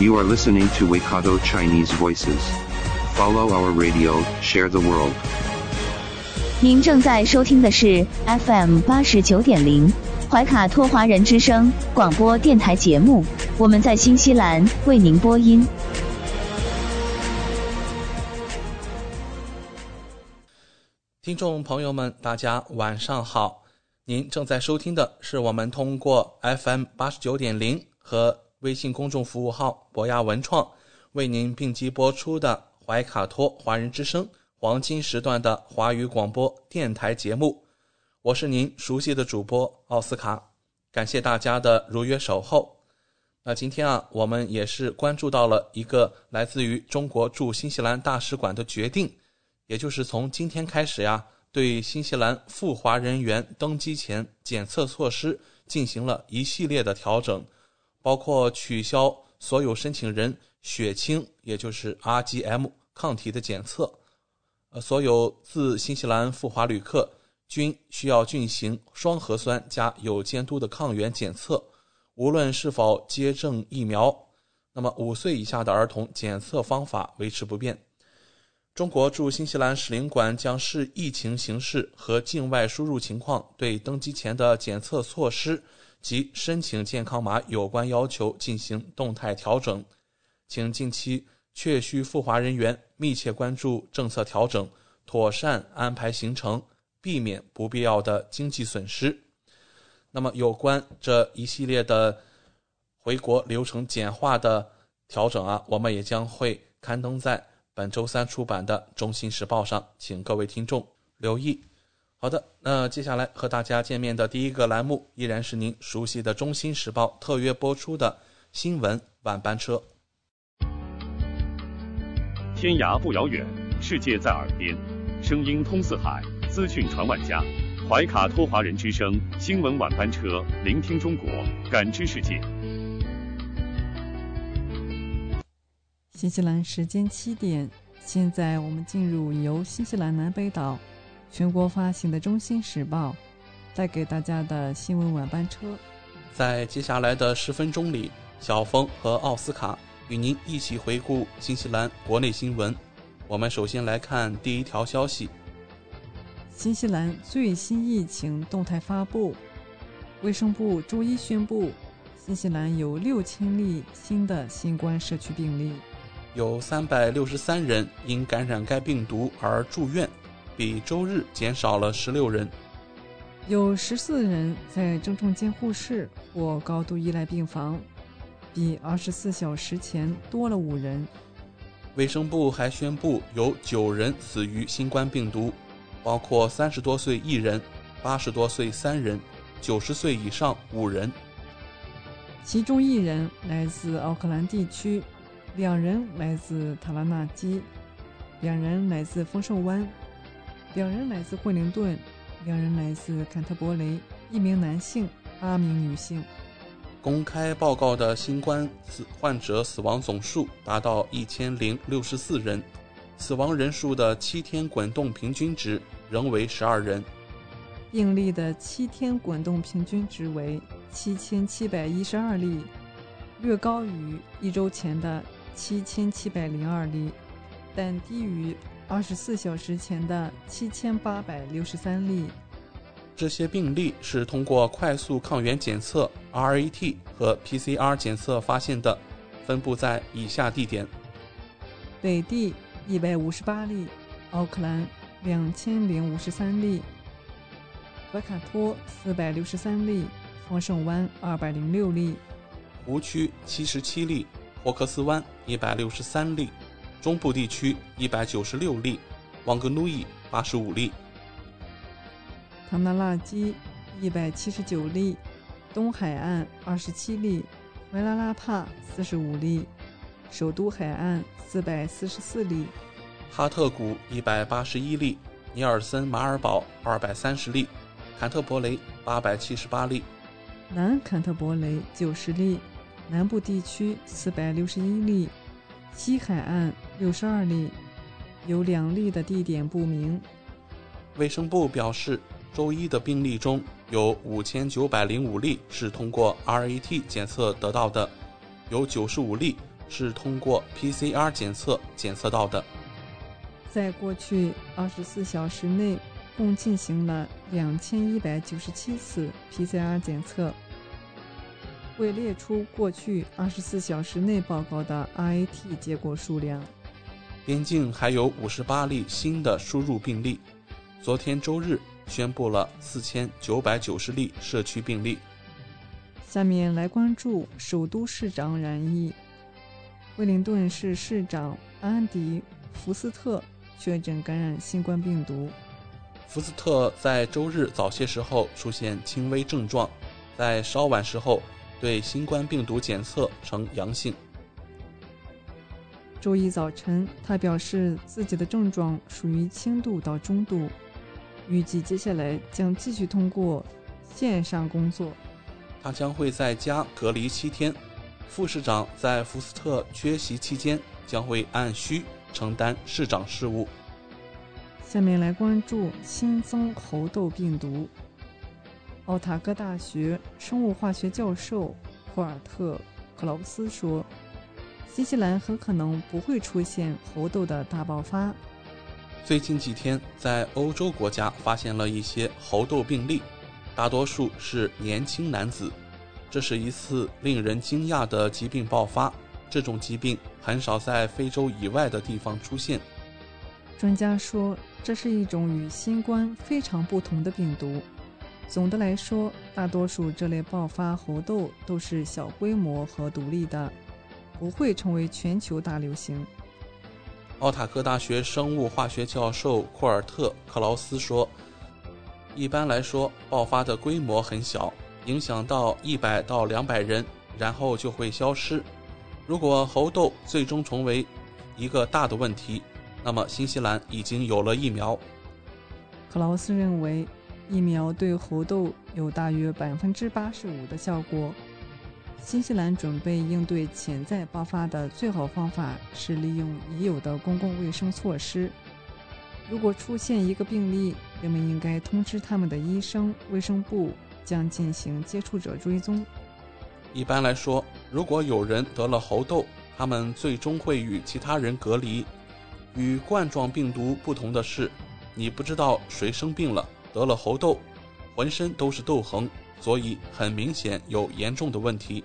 You are listening to Waikato Chinese Voices. Follow our radio, share the world. 您正在收听的是 FM 八十九点零怀卡托华人之声广播电台节目，我们在新西兰为您播音。听众朋友们，大家晚上好！您正在收听的是我们通过 FM 八十九点零和微信公众服务号博雅文创为您并机播出的怀卡托华人之声黄金时段的华语广播电台节目。我是您熟悉的主播奥斯卡，感谢大家的如约守候。那今天啊，我们也是关注到了一个来自于中国驻新西兰大使馆的决定，也就是从今天开始呀，对新西兰赴华人员登机前检测措施进行了一系列的调整，包括取消所有申请人血清，也就是 RGM 抗体的检测，呃，所有自新西兰赴华旅客均需要进行双核酸加有监督的抗原检测。无论是否接种疫苗，那么五岁以下的儿童检测方法维持不变。中国驻新西兰使领馆将视疫情形势和境外输入情况，对登机前的检测措施及申请健康码有关要求进行动态调整。请近期确需赴华人员密切关注政策调整，妥善安排行程，避免不必要的经济损失。那么，有关这一系列的回国流程简化的调整啊，我们也将会刊登在本周三出版的《中新时报》上，请各位听众留意。好的，那接下来和大家见面的第一个栏目，依然是您熟悉的《中新时报》特约播出的新闻晚班车。天涯不遥远，世界在耳边，声音通四海，资讯传万家。怀卡托华人之声新闻晚班车，聆听中国，感知世界。新西兰时间七点，现在我们进入由新西兰南北岛全国发行的《中新时报》带给大家的新闻晚班车。在接下来的十分钟里，小峰和奥斯卡与您一起回顾新西兰国内新闻。我们首先来看第一条消息。新西兰最新疫情动态发布，卫生部周一宣布，新西兰有六千例新的新冠社区病例，有三百六十三人因感染该病毒而住院，比周日减少了十六人。有十四人在重症监护室或高度依赖病房，比二十四小时前多了五人。卫生部还宣布有九人死于新冠病毒。包括三十多岁一人，八十多岁三人，九十岁以上五人。其中一人来自奥克兰地区，两人来自塔拉纳基，两人来自丰盛湾，两人来自惠灵顿，两人来自坎特伯雷。一名男性，八名女性。公开报告的新冠死患者死亡总数达到一千零六十四人。死亡人数的七天滚动平均值仍为十二人，病例的七天滚动平均值为七千七百一十二例，略高于一周前的七千七百零二例，但低于二十四小时前的七千八百六十三例。这些病例是通过快速抗原检测 （RAT） 和 PCR 检测发现的，分布在以下地点：北地。一百五十八例，奥克兰两千零五十三例，怀卡托四百六十三例，丰盛湾二百零六例，湖区七十七例，霍克斯湾一百六十三例，中部地区一百九十六例，旺格努伊八十五例，唐纳拉基一百七十九例，东海岸二十七例，维拉拉帕四十五例。首都海岸四百四十四例，哈特谷一百八十一例，尼尔森马尔堡二百三十例，坎特伯雷八百七十八例，南坎特伯雷九十例，南部地区四百六十一例，西海岸六十二例，有两例的地点不明。卫生部表示，周一的病例中有五千九百零五例是通过 RAT 检测得到的，有九十五例是通过 PCR 检测检测到的。在过去二十四小时内，共进行了两千一百九十七次 PCR 检测。未列出过去二十四小时内报告的 RAT 结果数量。边境还有五十八例新的输入病例。昨天周日宣布了四千九百九十例社区病例。下面来关注首都市长染疫，威灵顿市市长安迪·福斯特确诊感染新冠病毒。福斯特在周日早些时候出现轻微症状，在稍晚时候对新冠病毒检测呈阳性。周一早晨，他表示自己的症状属于轻度到中度，预计接下来将继续通过线上工作。他将会在家隔离七天。副市长在福斯特缺席期间将会按需承担市长事务。下面来关注新增猴痘病毒。奥塔哥大学生物化学教授库尔特·克劳斯说：“新西兰很可能不会出现猴痘的大爆发。”最近几天，在欧洲国家发现了一些猴痘病例。大多数是年轻男子，这是一次令人惊讶的疾病爆发。这种疾病很少在非洲以外的地方出现。专家说，这是一种与新冠非常不同的病毒。总的来说，大多数这类爆发猴痘都是小规模和独立的，不会成为全球大流行。奥塔克大学生物化学教授库尔特·克劳斯说。一般来说，爆发的规模很小，影响到一百到两百人，然后就会消失。如果猴痘最终成为一个大的问题，那么新西兰已经有了疫苗。克劳斯认为，疫苗对猴痘有大约百分之八十五的效果。新西兰准备应对潜在爆发的最好方法是利用已有的公共卫生措施。如果出现一个病例，人们应该通知他们的医生，卫生部将进行接触者追踪。一般来说，如果有人得了猴痘，他们最终会与其他人隔离。与冠状病毒不同的是，你不知道谁生病了，得了猴痘，浑身都是痘痕，所以很明显有严重的问题。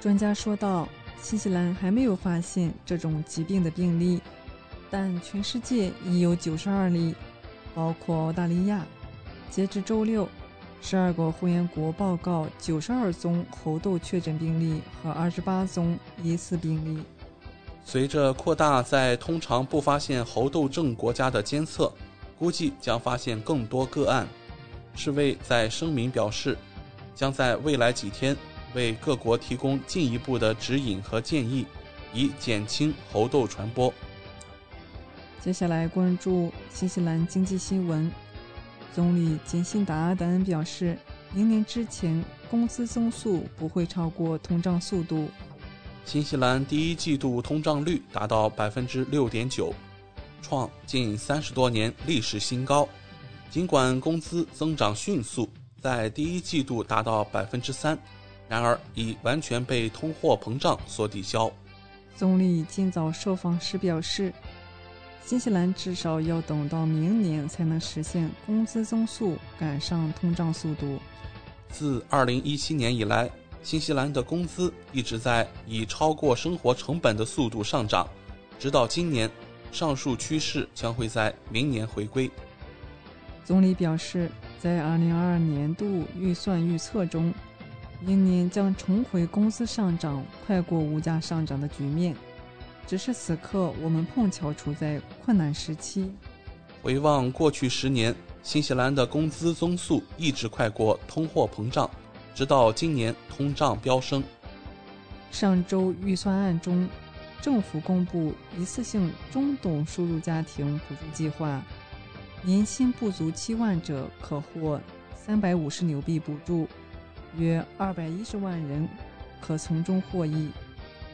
专家说道：“新西兰还没有发现这种疾病的病例。”但全世界已有九十二例，包括澳大利亚。截至周六，十二个会员国报告九十二宗猴痘确诊病例和二十八宗疑似病例。随着扩大在通常不发现猴痘症国家的监测，估计将发现更多个案。世卫在声明表示，将在未来几天为各国提供进一步的指引和建议，以减轻猴痘传播。接下来关注新西兰经济新闻。总理杰辛达·阿德恩表示，明年之前工资增速不会超过通胀速度。新西兰第一季度通胀率达到百分之六点九，创近三十多年历史新高。尽管工资增长迅速，在第一季度达到百分之三，然而已完全被通货膨胀所抵消。总理今早受访时表示。新西兰至少要等到明年才能实现工资增速赶上通胀速度。自2017年以来，新西兰的工资一直在以超过生活成本的速度上涨，直到今年，上述趋势将会在明年回归。总理表示，在2022年度预算预测中，明年将重回工资上涨快过物价上涨的局面。只是此刻我们碰巧处在困难时期。回望过去十年，新西兰的工资增速一直快过通货膨胀，直到今年通胀飙升。上周预算案中，政府公布一次性中等收入家庭补助计划，年薪不足七万者可获三百五十纽币补助，约二百一十万人可从中获益。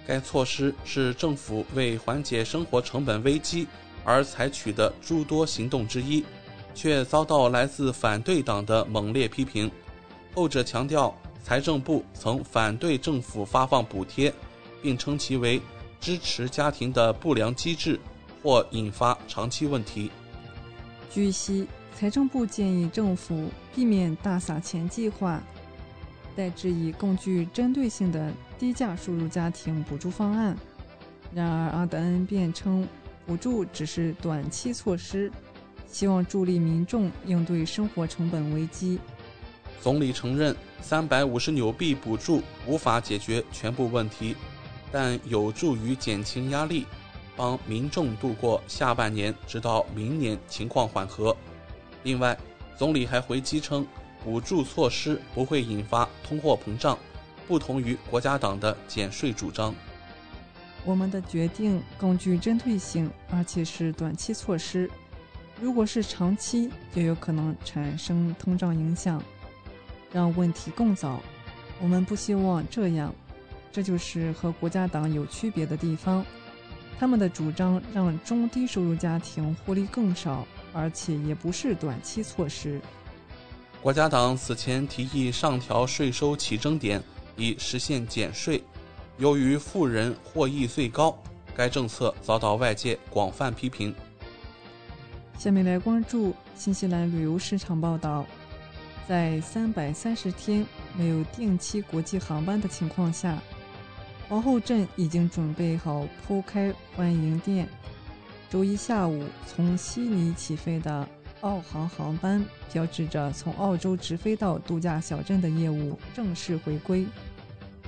该措施是政府为缓解生活成本危机而采取的诸多行动之一。却遭到来自反对党的猛烈批评。后者强调，财政部曾反对政府发放补贴，并称其为支持家庭的不良机制，或引发长期问题。据悉，财政部建议政府避免大撒钱计划，代之以更具针对性的低价输入家庭补助方案。然而，阿德恩辩称，补助只是短期措施。希望助力民众应对生活成本危机。总理承认，三百五十纽币补助无法解决全部问题，但有助于减轻压力，帮民众度过下半年，直到明年情况缓和。另外，总理还回击称，补助措施不会引发通货膨胀，不同于国家党的减税主张。我们的决定更具针对性，而且是短期措施。如果是长期，就有可能产生通胀影响，让问题更糟。我们不希望这样，这就是和国家党有区别的地方。他们的主张让中低收入家庭获利更少，而且也不是短期措施。国家党此前提议上调税收起征点，以实现减税。由于富人获益最高，该政策遭到外界广泛批评。下面来关注新西兰旅游市场报道，在三百三十天没有定期国际航班的情况下，皇后镇已经准备好铺开欢迎店。周一下午从悉尼起飞的澳航航班，标志着从澳洲直飞到度假小镇的业务正式回归。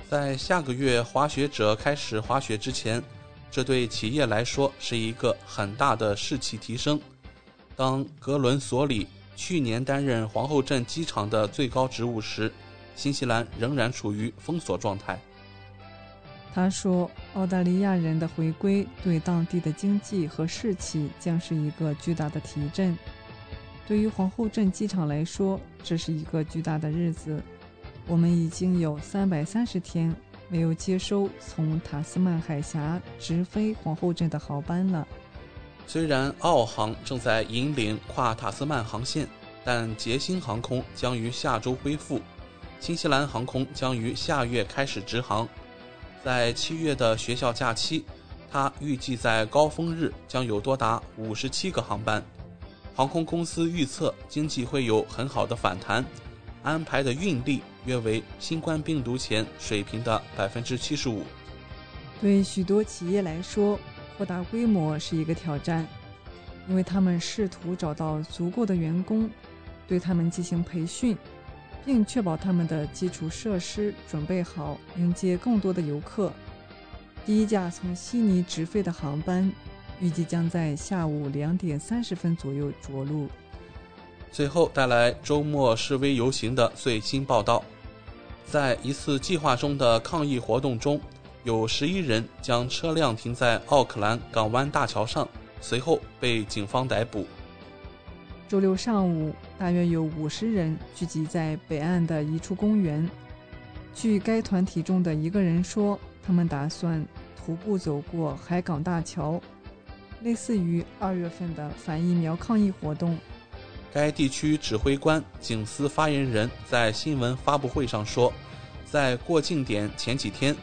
在下个月滑雪者开始滑雪之前，这对企业来说是一个很大的士气提升。当格伦索里去年担任皇后镇机场的最高职务时，新西兰仍然处于封锁状态。他说：“澳大利亚人的回归对当地的经济和士气将是一个巨大的提振。对于皇后镇机场来说，这是一个巨大的日子。我们已经有三百三十天没有接收从塔斯曼海峡直飞皇后镇的航班了。”虽然澳航正在引领跨塔斯曼航线，但捷星航空将于下周恢复，新西兰航空将于下月开始直航。在七月的学校假期，它预计在高峰日将有多达五十七个航班。航空公司预测经济会有很好的反弹，安排的运力约为新冠病毒前水平的百分之七十五。对许多企业来说，扩大规模是一个挑战，因为他们试图找到足够的员工，对他们进行培训，并确保他们的基础设施准备好迎接更多的游客。第一架从悉尼直飞的航班预计将在下午两点三十分左右着陆。最后带来周末示威游行的最新报道，在一次计划中的抗议活动中。有十一人将车辆停在奥克兰港湾大桥上，随后被警方逮捕。周六上午，大约有五十人聚集在北岸的一处公园。据该团体中的一个人说，他们打算徒步走过海港大桥，类似于二月份的反疫苗抗议活动。该地区指挥官警司发言人在新闻发布会上说，在过境点前几天。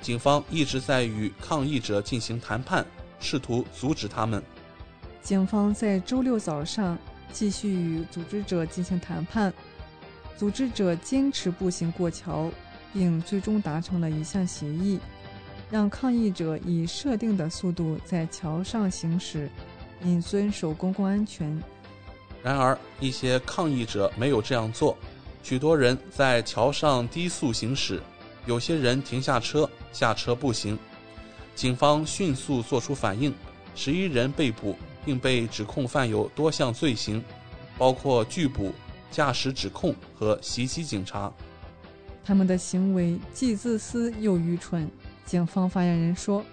警方一直在与抗议者进行谈判，试图阻止他们。警方在周六早上继续与组织者进行谈判，组织者坚持步行过桥，并最终达成了一项协议，让抗议者以设定的速度在桥上行驶，以遵守公共安全。然而，一些抗议者没有这样做，许多人在桥上低速行驶。有些人停下车，下车步行。警方迅速作出反应，十一人被捕，并被指控犯有多项罪行，包括拒捕、驾驶指控和袭击警察。他们的行为既自私又愚蠢。警方发言人说，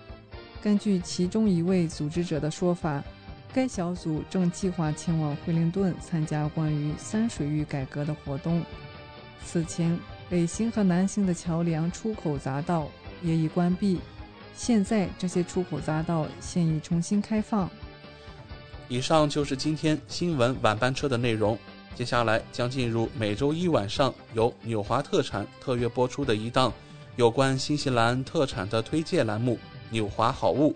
根据其中一位组织者的说法，该小组正计划前往惠灵顿参加关于三水域改革的活动。此前，北星和南星的桥梁出口匝道也已关闭，现在这些出口匝道现已重新开放。以上就是今天新闻晚班车的内容。接下来将进入每周一晚上由纽华特产特约播出的一档有关新西兰特产的推介栏目《纽华好物》。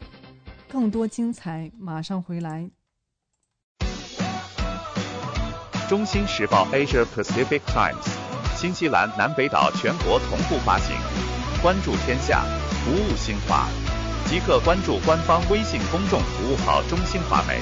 更多精彩马上回来。中新时报 Asia Pacific Times，新西兰南北岛全国同步发行。关注天下，服务新华，即刻关注官方微信公众服务号“中新华媒”，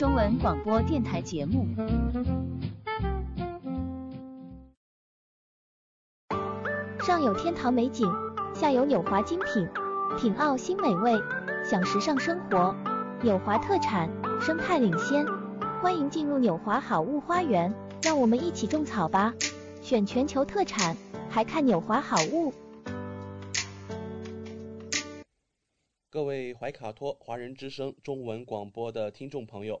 中文广播电台节目。上有天堂美景，下有纽华精品，品澳新美味，享时尚生活。纽华特产，生态领先，欢迎进入纽华好物花园，让我们一起种草吧！选全球特产，还看纽华好物。各位怀卡托华人之声中文广播的听众朋友，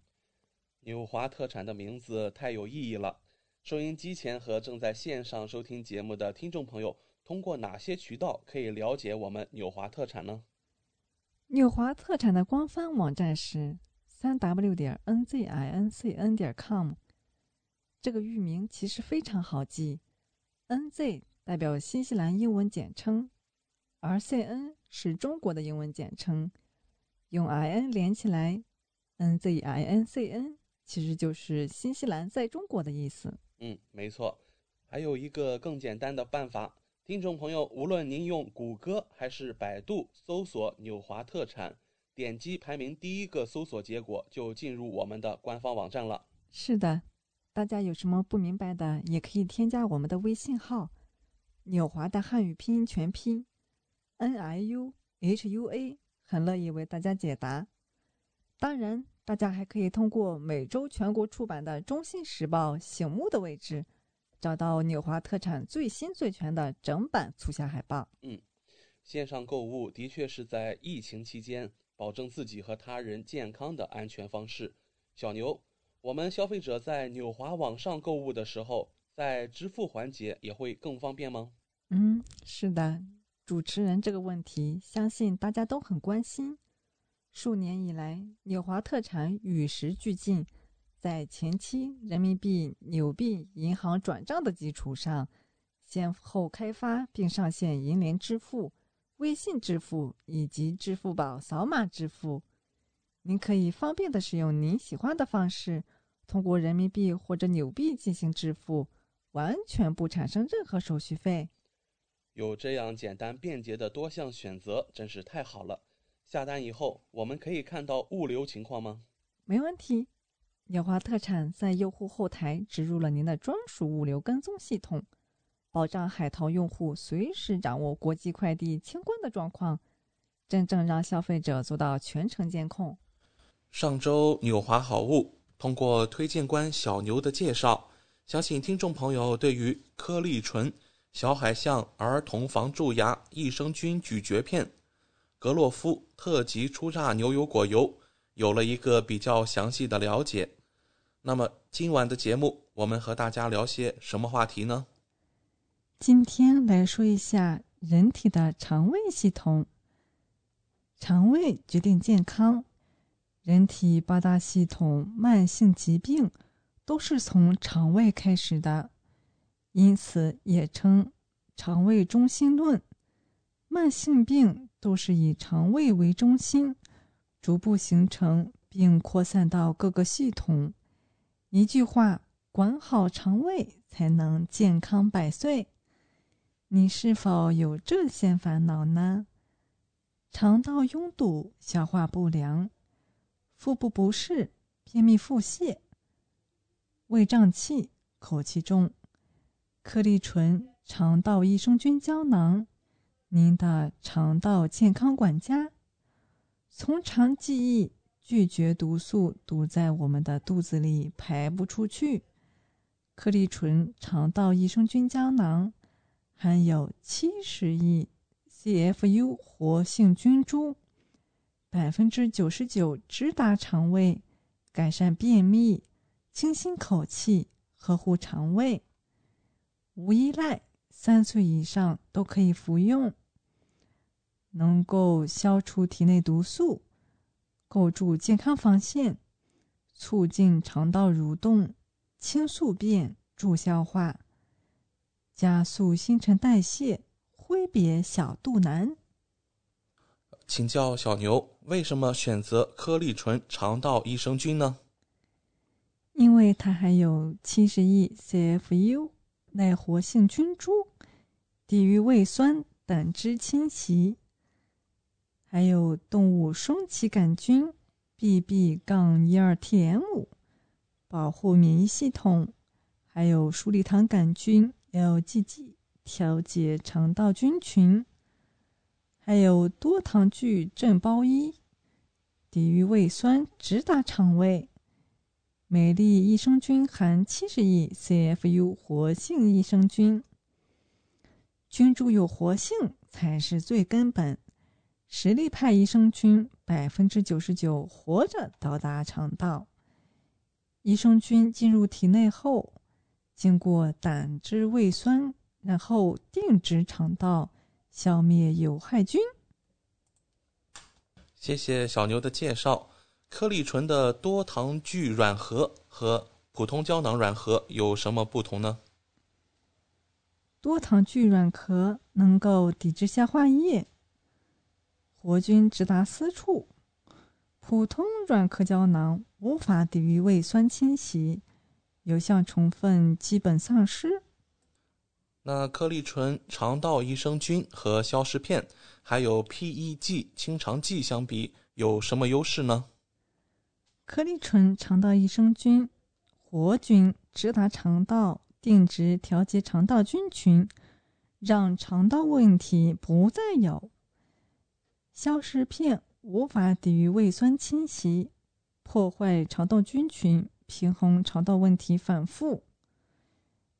纽华特产的名字太有意义了，收音机前和正在线上收听节目的听众朋友。通过哪些渠道可以了解我们纽华特产呢？纽华特产的官方网站是三 w 点 n z i n c n 点 com。这个域名其实非常好记，n z 代表新西兰英文简称，而 c n 是中国的英文简称，用 i n 连起来，n z i n c n 其实就是新西兰在中国的意思。嗯，没错。还有一个更简单的办法。听众朋友，无论您用谷歌还是百度搜索“纽华特产”，点击排名第一个搜索结果，就进入我们的官方网站了。是的，大家有什么不明白的，也可以添加我们的微信号“纽华”的汉语拼音全拼 “n i u h u a”，很乐意为大家解答。当然，大家还可以通过每周全国出版的《中信时报》醒目的位置。找到纽华特产最新最全的整版促销海报。嗯，线上购物的确是在疫情期间保证自己和他人健康的安全方式。小牛，我们消费者在纽华网上购物的时候，在支付环节也会更方便吗？嗯，是的，主持人这个问题，相信大家都很关心。数年以来，纽华特产与时俱进。在前期人民币纽币银行转账的基础上，先后开发并上线银联支付、微信支付以及支付宝扫码支付。您可以方便的使用您喜欢的方式，通过人民币或者纽币进行支付，完全不产生任何手续费。有这样简单便捷的多项选择，真是太好了。下单以后，我们可以看到物流情况吗？没问题。纽华特产在用户后台植入了您的专属物流跟踪系统，保障海淘用户随时掌握国际快递清关的状况，真正让消费者做到全程监控。上周纽华好物通过推荐官小牛的介绍，相信听众朋友对于颗粒醇小海象儿童防蛀牙益生菌咀嚼片、格洛夫特级初榨牛油果油有了一个比较详细的了解。那么今晚的节目，我们和大家聊些什么话题呢？今天来说一下人体的肠胃系统。肠胃决定健康，人体八大系统慢性疾病都是从肠胃开始的，因此也称肠胃中心论。慢性病都是以肠胃为中心，逐步形成并扩散到各个系统。一句话，管好肠胃才能健康百岁。你是否有这些烦恼呢？肠道拥堵、消化不良、腹部不适、便秘、腹泻、胃胀气、口气重、颗粒醇肠道益生菌胶囊，您的肠道健康管家。从长计议，拒绝毒素堵在我们的肚子里排不出去。颗粒醇肠道益生菌胶囊含有七十亿。CFU 活性菌株，百分之九十九直达肠胃，改善便秘，清新口气，呵护肠胃，无依赖，三岁以上都可以服用，能够消除体内毒素，构筑健康防线，促进肠道蠕动，清宿便，助消化，加速新陈代谢。挥别小肚腩，请教小牛，为什么选择颗粒纯肠道益生菌呢？因为它含有七十亿 CFU 耐活性菌株，抵御胃酸、胆汁侵袭，还有动物双歧杆菌 BB- 杠一二 TM，保护免疫系统，还有鼠李糖杆菌 LGG。调节肠道菌群，还有多糖聚正胞一，抵御胃酸，直达肠胃。美丽益生菌含七十亿 CFU 活性益生菌，菌株有活性才是最根本。实力派益生菌百分之九十九活着到达肠道。益生菌进入体内后，经过胆汁胃酸。然后定植肠道，消灭有害菌。谢谢小牛的介绍。颗粒醇的多糖聚软核和普通胶囊软核有什么不同呢？多糖聚软壳能够抵制消化液，活菌直达私处；普通软壳胶囊无法抵御胃酸侵袭，有效成分基本丧失。那颗粒醇肠道益生菌和消食片，还有 PEG 清肠剂相比，有什么优势呢？颗粒醇肠道益生菌活菌直达肠道，定植调节肠道菌群，让肠道问题不再有。消食片无法抵御胃酸侵袭，破坏肠道菌群，平衡肠道问题反复。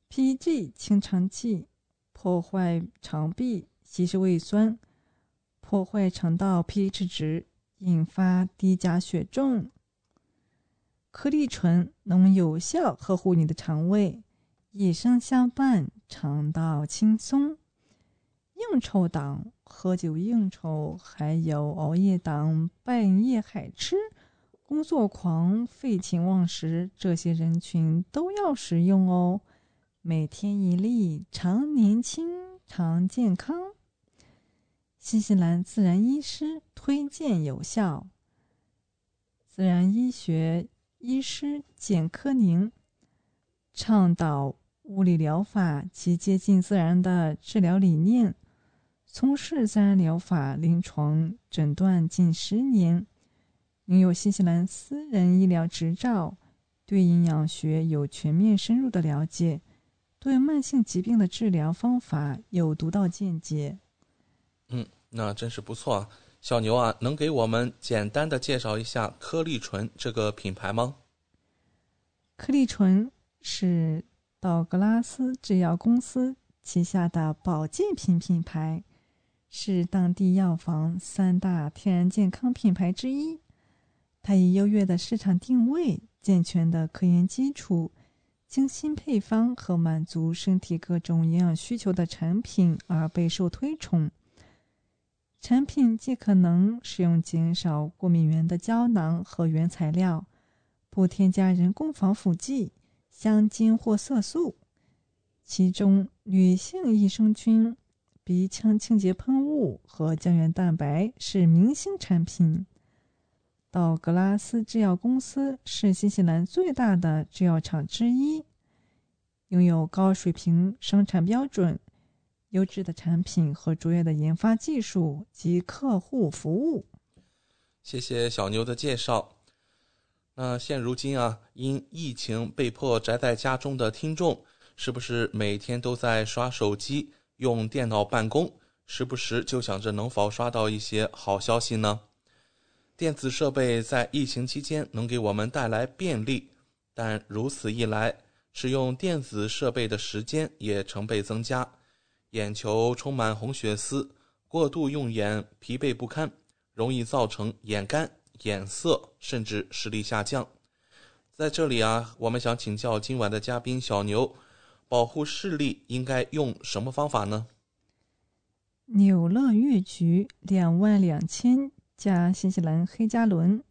PEG 清肠剂破坏肠壁，稀释胃酸，破坏肠道 pH 值，引发低钾血症。颗粒醇能有效呵护你的肠胃，以上相伴，肠道轻松。应酬党、喝酒应酬，还有熬夜党、半夜海吃、工作狂、废寝忘食，这些人群都要食用哦。每天一粒，常年轻，常健康。新西兰自然医师推荐有效。自然医学医师简科宁倡导物理疗法及接近自然的治疗理念，从事自然疗法临床诊断近十年，拥有新西兰私人医疗执照，对营养学有全面深入的了解。对慢性疾病的治疗方法有独到见解。嗯，那真是不错啊！小牛啊，能给我们简单的介绍一下颗粒醇这个品牌吗？颗粒醇是道格拉斯制药公司旗下的保健品品牌，是当地药房三大天然健康品牌之一。它以优越的市场定位、健全的科研基础、精心配方和满足身体各种营养需求的产品而备受推崇。产品既可能使用减少过敏原的胶囊和原材料，不添加人工防腐剂、香精或色素。其中，女性益生菌、鼻腔清洁喷雾和胶原蛋白是明星产品。道格拉斯制药公司是新西兰最大的制药厂之一，拥有高水平生产标准。优质的产品和卓越的研发技术及客户服务。谢谢小牛的介绍。那现如今啊，因疫情被迫宅在家中的听众，是不是每天都在刷手机、用电脑办公，时不时就想着能否刷到一些好消息呢？电子设备在疫情期间能给我们带来便利，但如此一来，使用电子设备的时间也成倍增加。眼球充满红血丝，过度用眼疲惫不堪，容易造成眼干、眼涩，甚至视力下降。在这里啊，我们想请教今晚的嘉宾小牛，保护视力应该用什么方法呢？纽乐月菊两万两千加新西兰黑加仑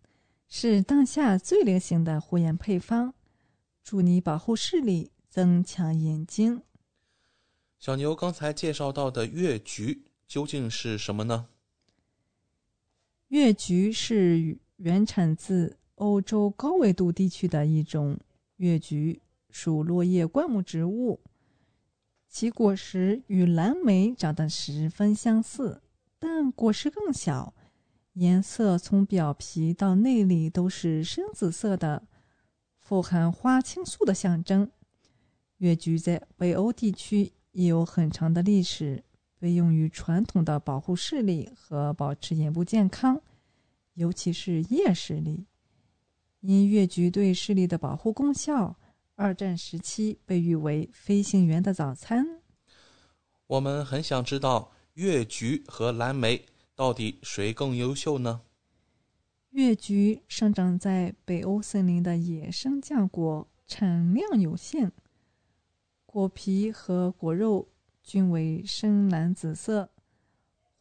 是当下最流行的护眼配方，助你保护视力，增强眼睛。小牛刚才介绍到的月菊究竟是什么呢？月菊是原产自欧洲高纬度地区的一种月菊，属落叶灌木植物。其果实与蓝莓长得十分相似，但果实更小，颜色从表皮到内里都是深紫色的，富含花青素的象征。月菊在北欧地区。也有很长的历史，被用于传统的保护视力和保持眼部健康，尤其是夜视力。因月菊对视力的保护功效，二战时期被誉为“飞行员的早餐”。我们很想知道越橘和蓝莓到底谁更优秀呢？越橘生长在北欧森林的野生浆果，产量有限。果皮和果肉均为深蓝紫色，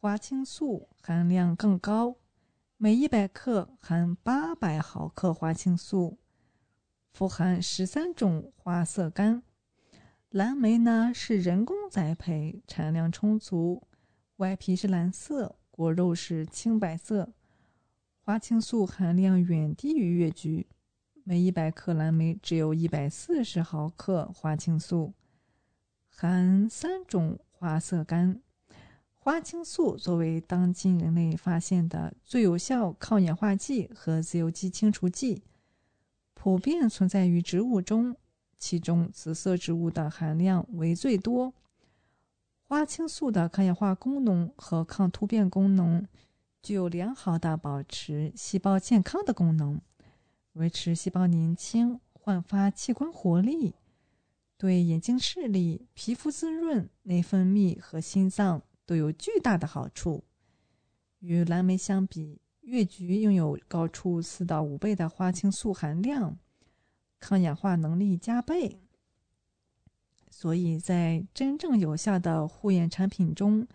花青素含量更高，每一百克含八百毫克花青素，富含十三种花色苷。蓝莓呢是人工栽培，产量充足，外皮是蓝色，果肉是青白色，花青素含量远低于越橘，每一百克蓝莓只有一百四十毫克花青素。含三种花色苷，花青素作为当今人类发现的最有效抗氧化剂和自由基清除剂，普遍存在于植物中，其中紫色植物的含量为最多。花青素的抗氧化功能和抗突变功能，具有良好的保持细胞健康的功能，维持细胞年轻，焕发器官活力。对眼睛视力、皮肤滋润、内分泌和心脏都有巨大的好处。与蓝莓相比，月菊拥有高出四到五倍的花青素含量，抗氧化能力加倍。所以在真正有效的护眼产品中，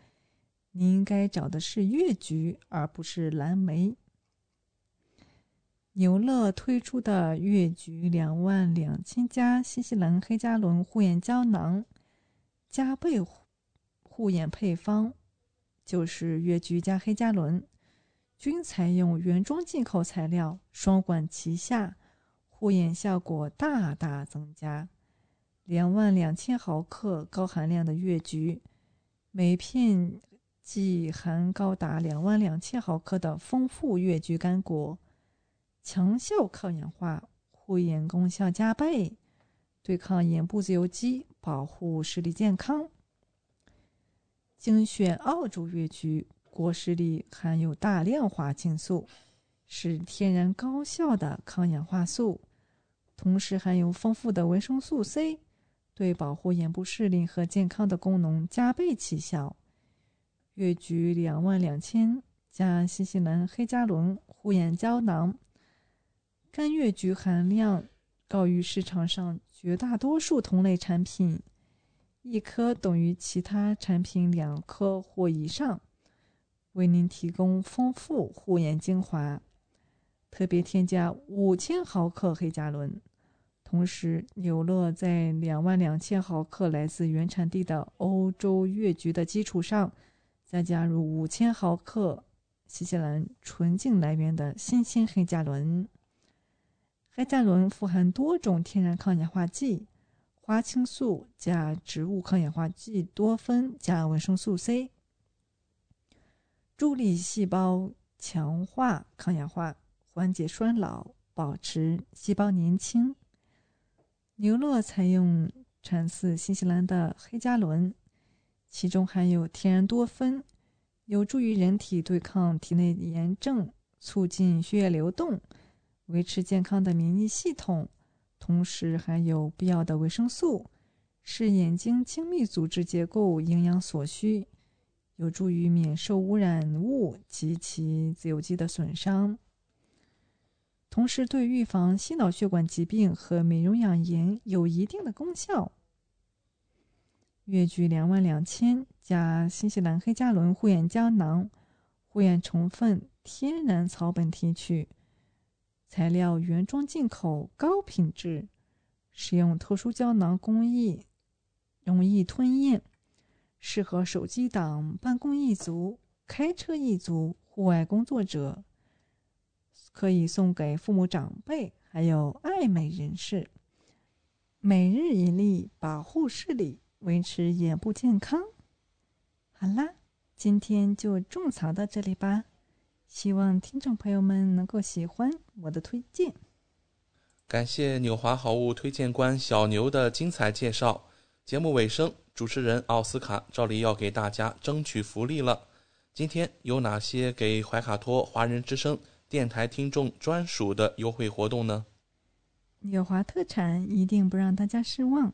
你应该找的是月菊，而不是蓝莓。牛乐推出的月菊两万两千加新西兰黑加仑护眼胶囊加倍护眼配方，就是月菊加黑加仑，均采用原装进口材料，双管齐下，护眼效果大大增加。两万两千毫克高含量的月菊，每片即含高达两万两千毫克的丰富月菊干果。强效抗氧化，护眼功效加倍，对抗眼部自由基，保护视力健康。精选澳洲月菊，果实里含有大量花青素，是天然高效的抗氧化素，同时含有丰富的维生素 C，对保护眼部视力和健康的功能加倍起效。越橘两万两千加新西兰黑加仑护眼胶囊，干越橘含量高于市场上绝大多数同类产品。一颗等于其他产品两颗或以上，为您提供丰富护眼精华。特别添加五千毫克黑加仑，同时纽乐在两万两千毫克来自原产地的欧洲越橘的基础上，再加入五千毫克新西兰纯净来源的新鲜黑加仑。黑加仑富含多种天然抗氧化剂。花青素加植物抗氧化剂多酚加维生素 C，助力细胞强化抗氧化，缓解衰老，保持细胞年轻。牛乐采用产自新西兰的黑加仑，其中含有天然多酚，有助于人体对抗体内炎症，促进血液流动，维持健康的免疫系统。同时含有必要的维生素，是眼睛精密组织结构营养所需，有助于免受污染物及其自由基的损伤。同时，对预防心脑血管疾病和美容养颜有一定的功效。越橘两万两千加新西兰黑加仑护眼胶囊，护眼成分天然草本提取。材料原装进口，高品质，使用特殊胶囊工艺，容易吞咽，适合手机党、办公一族、开车一族、户外工作者，可以送给父母长辈，还有爱美人士。每日一粒，保护视力，维持眼部健康。好啦，今天就种草到这里吧。希望听众朋友们能够喜欢我的推荐。感谢纽华好物推荐官小牛的精彩介绍。节目尾声，主持人奥斯卡照例要给大家争取福利了。今天有哪些给怀卡托华人之声电台听众专属的优惠活动呢？纽华特产一定不让大家失望。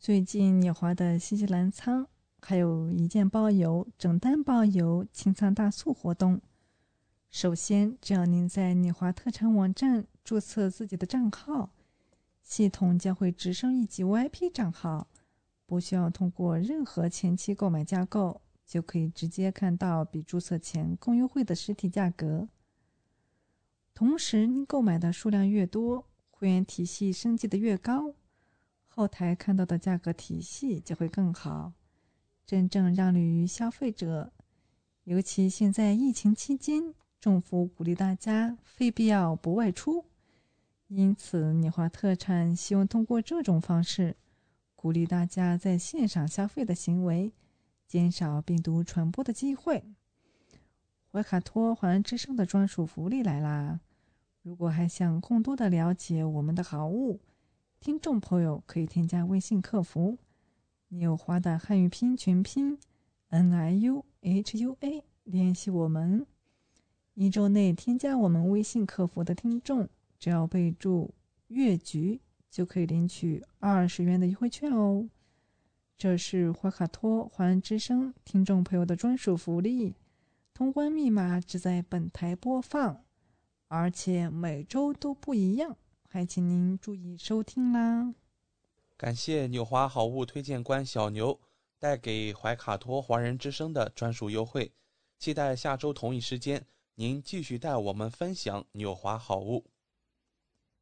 最近纽华的新西兰仓还有一件包邮、整单包邮清仓大促活动。首先，只要您在纽华特产网站注册自己的账号，系统将会直升一级 VIP 账号，不需要通过任何前期购买架构，就可以直接看到比注册前更优惠的实体价格。同时，您购买的数量越多，会员体系升级的越高，后台看到的价格体系就会更好，真正让利于消费者。尤其现在疫情期间。政府鼓励大家非必要不外出，因此你华特产希望通过这种方式鼓励大家在线上消费的行为，减少病毒传播的机会。怀卡托华人之声的专属福利来啦！如果还想更多的了解我们的好物，听众朋友可以添加微信客服“纽华”的汉语拼音全拼 “n i u h u a” 联系我们。一周内添加我们微信客服的听众，只要备注“越橘”，就可以领取二十元的优惠券哦。这是怀卡托华人之声听众朋友的专属福利，通关密码只在本台播放，而且每周都不一样，还请您注意收听啦。感谢纽华好物推荐官小牛带给怀卡托华人之声的专属优惠，期待下周同一时间。您继续带我们分享纽华好物，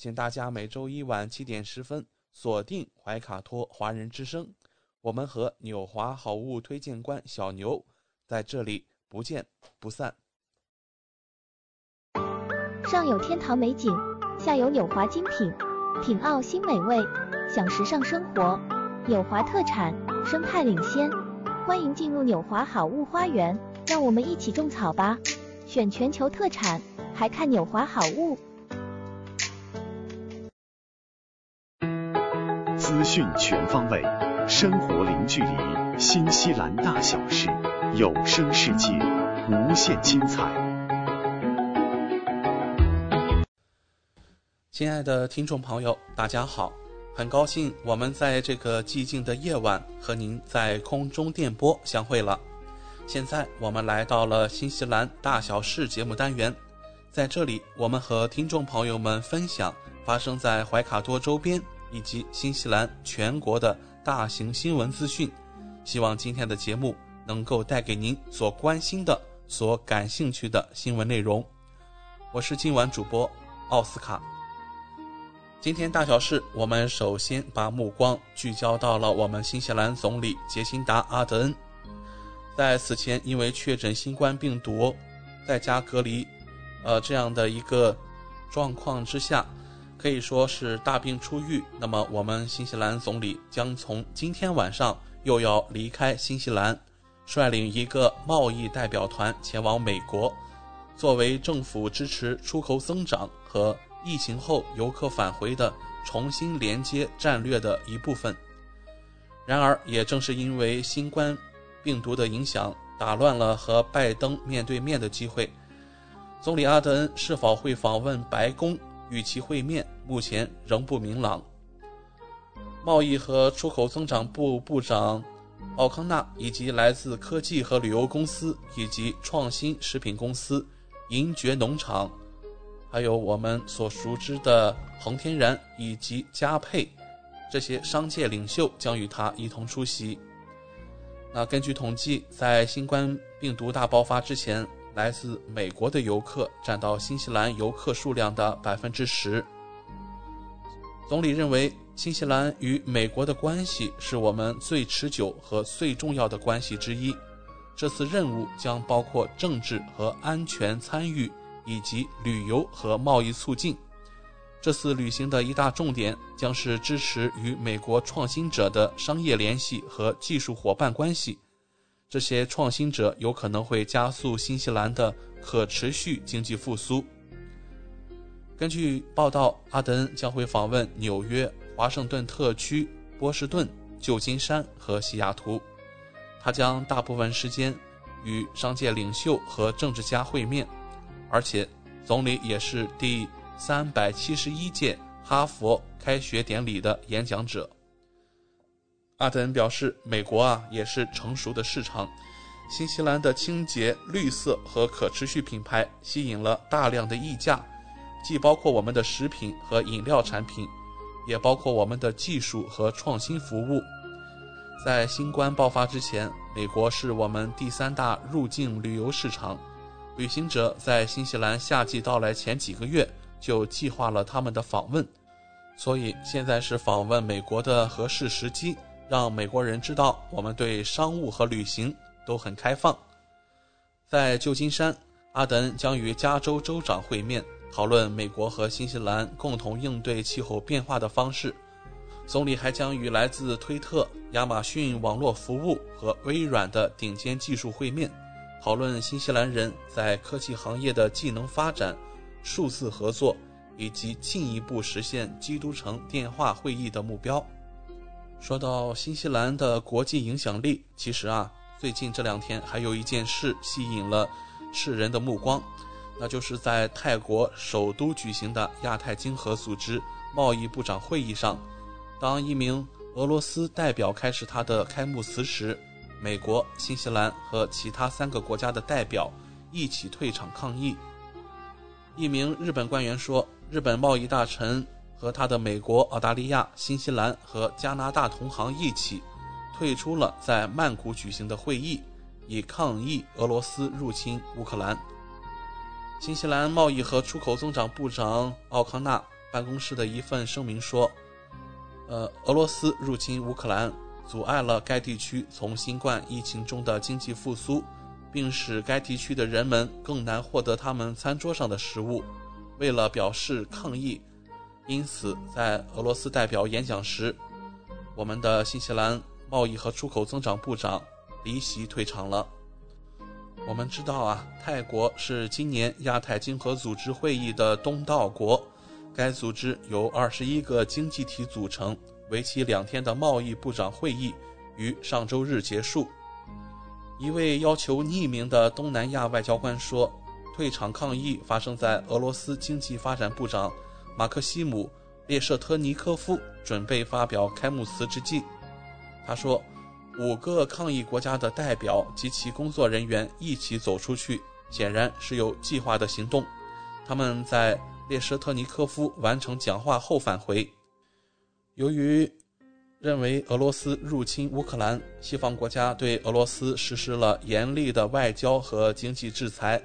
请大家每周一晚七点十分锁定怀卡托华人之声，我们和纽华好物推荐官小牛在这里不见不散。上有天堂美景，下有纽华精品，品澳新美味，享时尚生活。纽华特产，生态领先，欢迎进入纽华好物花园，让我们一起种草吧！选全球特产，还看纽华好物。资讯全方位，生活零距离，新西兰大小事，有声世界，无限精彩。亲爱的听众朋友，大家好！很高兴我们在这个寂静的夜晚和您在空中电波相会了。现在我们来到了新西兰大小事节目单元，在这里我们和听众朋友们分享发生在怀卡多周边以及新西兰全国的大型新闻资讯。希望今天的节目能够带给您所关心的、所感兴趣的新闻内容。我是今晚主播奥斯卡。今天大小事，我们首先把目光聚焦到了我们新西兰总理杰辛达·阿德恩，在此前因为确诊新冠病毒，在家隔离，呃这样的一个状况之下，可以说是大病初愈。那么我们新西兰总理将从今天晚上又要离开新西兰，率领一个贸易代表团前往美国，作为政府支持出口增长和。疫情后游客返回的重新连接战略的一部分。然而，也正是因为新冠病毒的影响，打乱了和拜登面对面的机会。总理阿德恩是否会访问白宫与其会面，目前仍不明朗。贸易和出口增长部部长奥康纳以及来自科技和旅游公司以及创新食品公司银爵农场。还有我们所熟知的恒天然以及佳沛，这些商界领袖将与他一同出席。那根据统计，在新冠病毒大爆发之前，来自美国的游客占到新西兰游客数量的百分之十。总理认为，新西兰与美国的关系是我们最持久和最重要的关系之一。这次任务将包括政治和安全参与。以及旅游和贸易促进。这次旅行的一大重点将是支持与美国创新者的商业联系和技术伙伴关系。这些创新者有可能会加速新西兰的可持续经济复苏。根据报道，阿德恩将会访问纽约、华盛顿特区、波士顿、旧金山和西雅图。他将大部分时间与商界领袖和政治家会面。而且，总理也是第三百七十一届哈佛开学典礼的演讲者。阿德恩表示，美国啊也是成熟的市场，新西兰的清洁、绿色和可持续品牌吸引了大量的溢价，既包括我们的食品和饮料产品，也包括我们的技术和创新服务。在新冠爆发之前，美国是我们第三大入境旅游市场。旅行者在新西兰夏季到来前几个月就计划了他们的访问，所以现在是访问美国的合适时机，让美国人知道我们对商务和旅行都很开放。在旧金山，阿德恩将与加州州长会面，讨论美国和新西兰共同应对气候变化的方式。总理还将与来自推特、亚马逊网络服务和微软的顶尖技术会面。讨论新西兰人在科技行业的技能发展、数字合作，以及进一步实现基督城电话会议的目标。说到新西兰的国际影响力，其实啊，最近这两天还有一件事吸引了世人的目光，那就是在泰国首都举行的亚太经合组织贸易部长会议上，当一名俄罗斯代表开始他的开幕词时。美国、新西兰和其他三个国家的代表一起退场抗议。一名日本官员说，日本贸易大臣和他的美国、澳大利亚、新西兰和加拿大同行一起退出了在曼谷举行的会议，以抗议俄罗斯入侵乌克兰。新西兰贸易和出口增长部长奥康纳办公室的一份声明说：“呃，俄罗斯入侵乌克兰，阻碍了该地区从新冠疫情中的经济复苏。”并使该地区的人们更难获得他们餐桌上的食物。为了表示抗议，因此在俄罗斯代表演讲时，我们的新西兰贸易和出口增长部长离席退场了。我们知道啊，泰国是今年亚太经合组织会议的东道国，该组织由二十一个经济体组成，为期两天的贸易部长会议于上周日结束。一位要求匿名的东南亚外交官说：“退场抗议发生在俄罗斯经济发展部长马克西姆·列舍特尼科夫准备发表开幕词之际。”他说：“五个抗议国家的代表及其工作人员一起走出去，显然是有计划的行动。他们在列舍特尼科夫完成讲话后返回。由于。”认为俄罗斯入侵乌克兰，西方国家对俄罗斯实施了严厉的外交和经济制裁，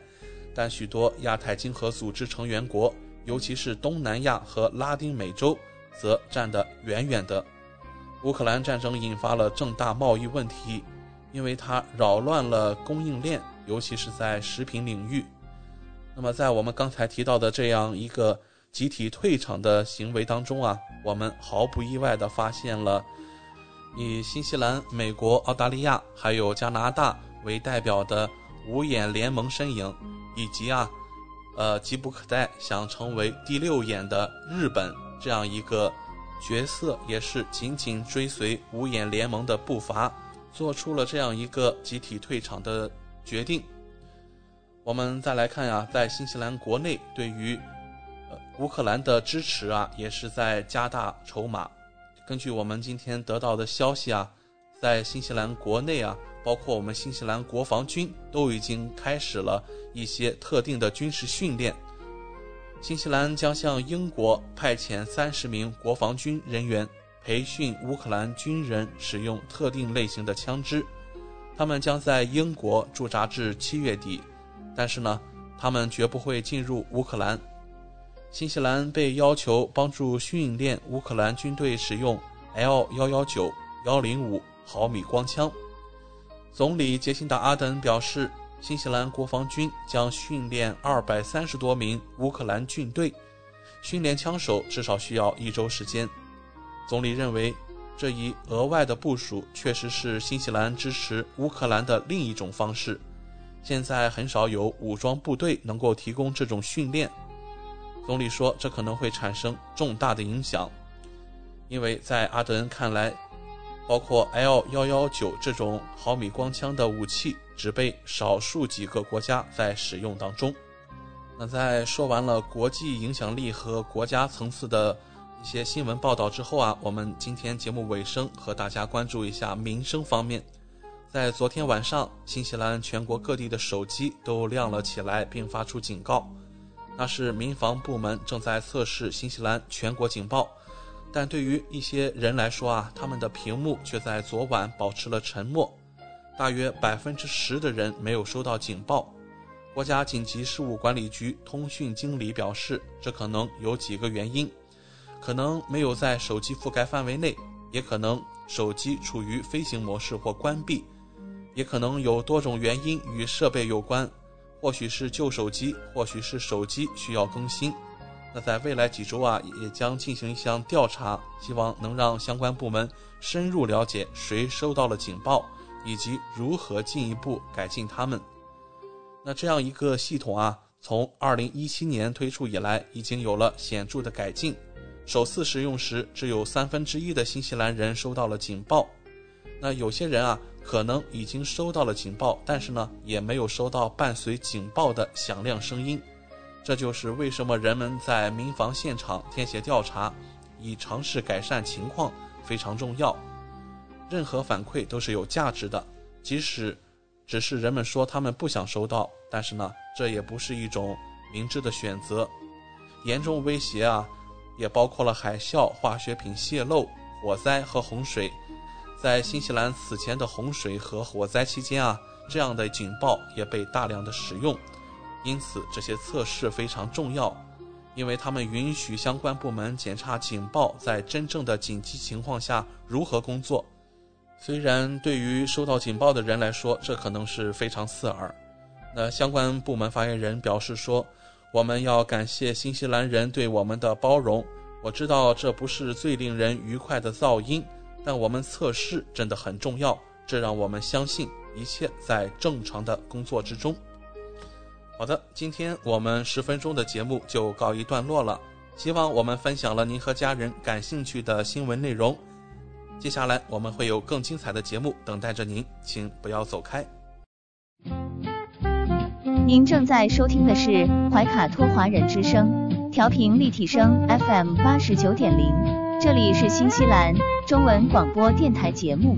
但许多亚太经合组织成员国，尤其是东南亚和拉丁美洲，则站得远远的。乌克兰战争引发了重大贸易问题，因为它扰乱了供应链，尤其是在食品领域。那么，在我们刚才提到的这样一个。集体退场的行为当中啊，我们毫不意外地发现了以新西兰、美国、澳大利亚还有加拿大为代表的五眼联盟身影，以及啊，呃，急不可待想成为第六眼的日本这样一个角色，也是紧紧追随五眼联盟的步伐，做出了这样一个集体退场的决定。我们再来看呀，在新西兰国内对于呃。乌克兰的支持啊，也是在加大筹码。根据我们今天得到的消息啊，在新西兰国内啊，包括我们新西兰国防军都已经开始了一些特定的军事训练。新西兰将向英国派遣三十名国防军人员，培训乌克兰军人使用特定类型的枪支。他们将在英国驻扎至七月底，但是呢，他们绝不会进入乌克兰。新西兰被要求帮助训练乌克兰军队使用 L 幺幺九幺零五毫米光枪。总理杰辛达·阿登表示，新西兰国防军将训练二百三十多名乌克兰军队，训练枪手至少需要一周时间。总理认为，这一额外的部署确实是新西兰支持乌克兰的另一种方式。现在很少有武装部队能够提供这种训练。总理说，这可能会产生重大的影响，因为在阿德恩看来，包括 L 幺幺九这种毫米光枪的武器只被少数几个国家在使用当中。那在说完了国际影响力和国家层次的一些新闻报道之后啊，我们今天节目尾声和大家关注一下民生方面。在昨天晚上，新西兰全国各地的手机都亮了起来，并发出警告。那是民防部门正在测试新西兰全国警报，但对于一些人来说啊，他们的屏幕却在昨晚保持了沉默。大约百分之十的人没有收到警报。国家紧急事务管理局通讯经理表示，这可能有几个原因：可能没有在手机覆盖范围内，也可能手机处于飞行模式或关闭，也可能有多种原因与设备有关。或许是旧手机，或许是手机需要更新。那在未来几周啊，也将进行一项调查，希望能让相关部门深入了解谁收到了警报，以及如何进一步改进他们。那这样一个系统啊，从2017年推出以来，已经有了显著的改进。首次使用时，只有三分之一的新西兰人收到了警报。那有些人啊。可能已经收到了警报，但是呢，也没有收到伴随警报的响亮声音。这就是为什么人们在民房现场填写调查，以尝试改善情况非常重要。任何反馈都是有价值的，即使只是人们说他们不想收到，但是呢，这也不是一种明智的选择。严重威胁啊，也包括了海啸、化学品泄漏、火灾和洪水。在新西兰此前的洪水和火灾期间啊，这样的警报也被大量的使用，因此这些测试非常重要，因为他们允许相关部门检查警报在真正的紧急情况下如何工作。虽然对于收到警报的人来说，这可能是非常刺耳。那相关部门发言人表示说：“我们要感谢新西兰人对我们的包容。我知道这不是最令人愉快的噪音。”但我们测试真的很重要，这让我们相信一切在正常的工作之中。好的，今天我们十分钟的节目就告一段落了，希望我们分享了您和家人感兴趣的新闻内容。接下来我们会有更精彩的节目等待着您，请不要走开。您正在收听的是怀卡托华人之声，调频立体声 FM 八十九点零，这里是新西兰。中文广播电台节目，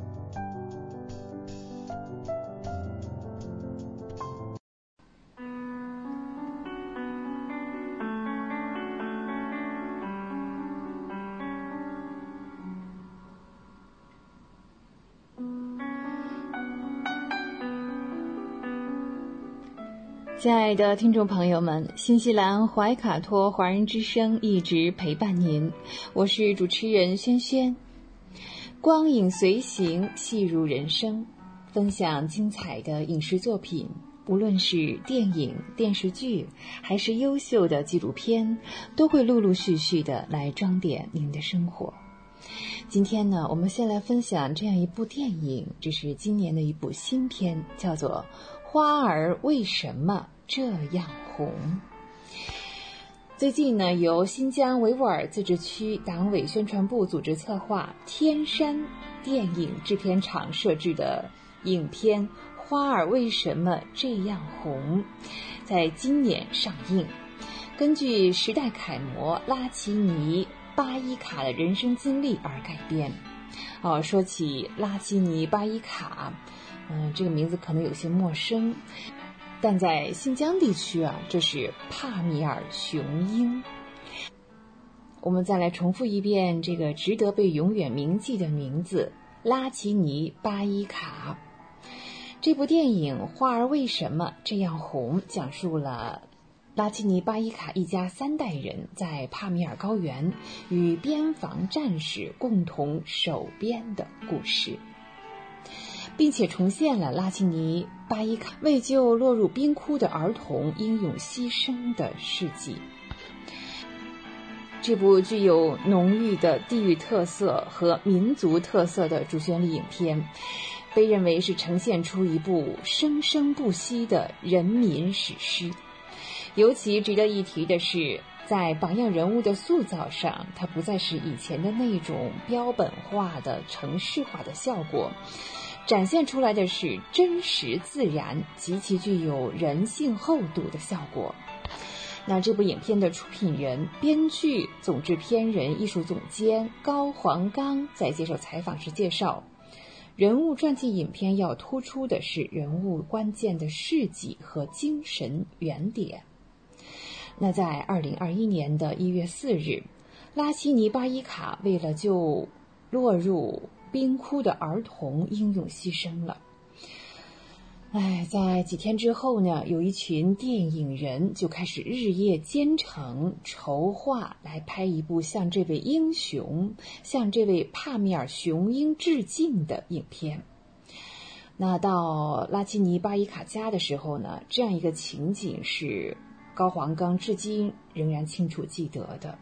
亲爱的听众朋友们，新西兰怀卡托华人之声一直陪伴您，我是主持人轩轩。光影随行，戏如人生，分享精彩的影视作品，无论是电影、电视剧，还是优秀的纪录片，都会陆陆续续的来装点您的生活。今天呢，我们先来分享这样一部电影，这是今年的一部新片，叫做。花儿为什么这样红？最近呢，由新疆维吾尔自治区党委宣传部组织策划，天山电影制片厂摄制的影片《花儿为什么这样红》，在今年上映。根据时代楷模拉齐尼巴依卡的人生经历而改编。哦，说起拉齐尼巴依卡。嗯，这个名字可能有些陌生，但在新疆地区啊，这是帕米尔雄鹰。我们再来重复一遍这个值得被永远铭记的名字——拉齐尼巴伊卡。这部电影《花儿为什么这样红》讲述了拉齐尼巴伊卡一家三代人在帕米尔高原与边防战士共同守边的故事。并且重现了拉齐尼巴伊卡为救落入冰窟的儿童英勇牺牲的事迹。这部具有浓郁的地域特色和民族特色的主旋律影片，被认为是呈现出一部生生不息的人民史诗。尤其值得一提的是，在榜样人物的塑造上，它不再是以前的那种标本化的城市化的效果。展现出来的是真实、自然、极其具有人性厚度的效果。那这部影片的出品人、编剧、总制片人、艺术总监高黄刚在接受采访时介绍，人物传记影片要突出的是人物关键的事迹和精神原点。那在二零二一年的一月四日，拉齐尼巴伊卡为了救落入。冰窟的儿童英勇牺牲了。哎，在几天之后呢，有一群电影人就开始日夜兼程筹划，来拍一部向这位英雄、向这位帕米尔雄鹰致敬的影片。那到拉齐尼巴伊卡家的时候呢，这样一个情景是高黄刚至今仍然清楚记得的。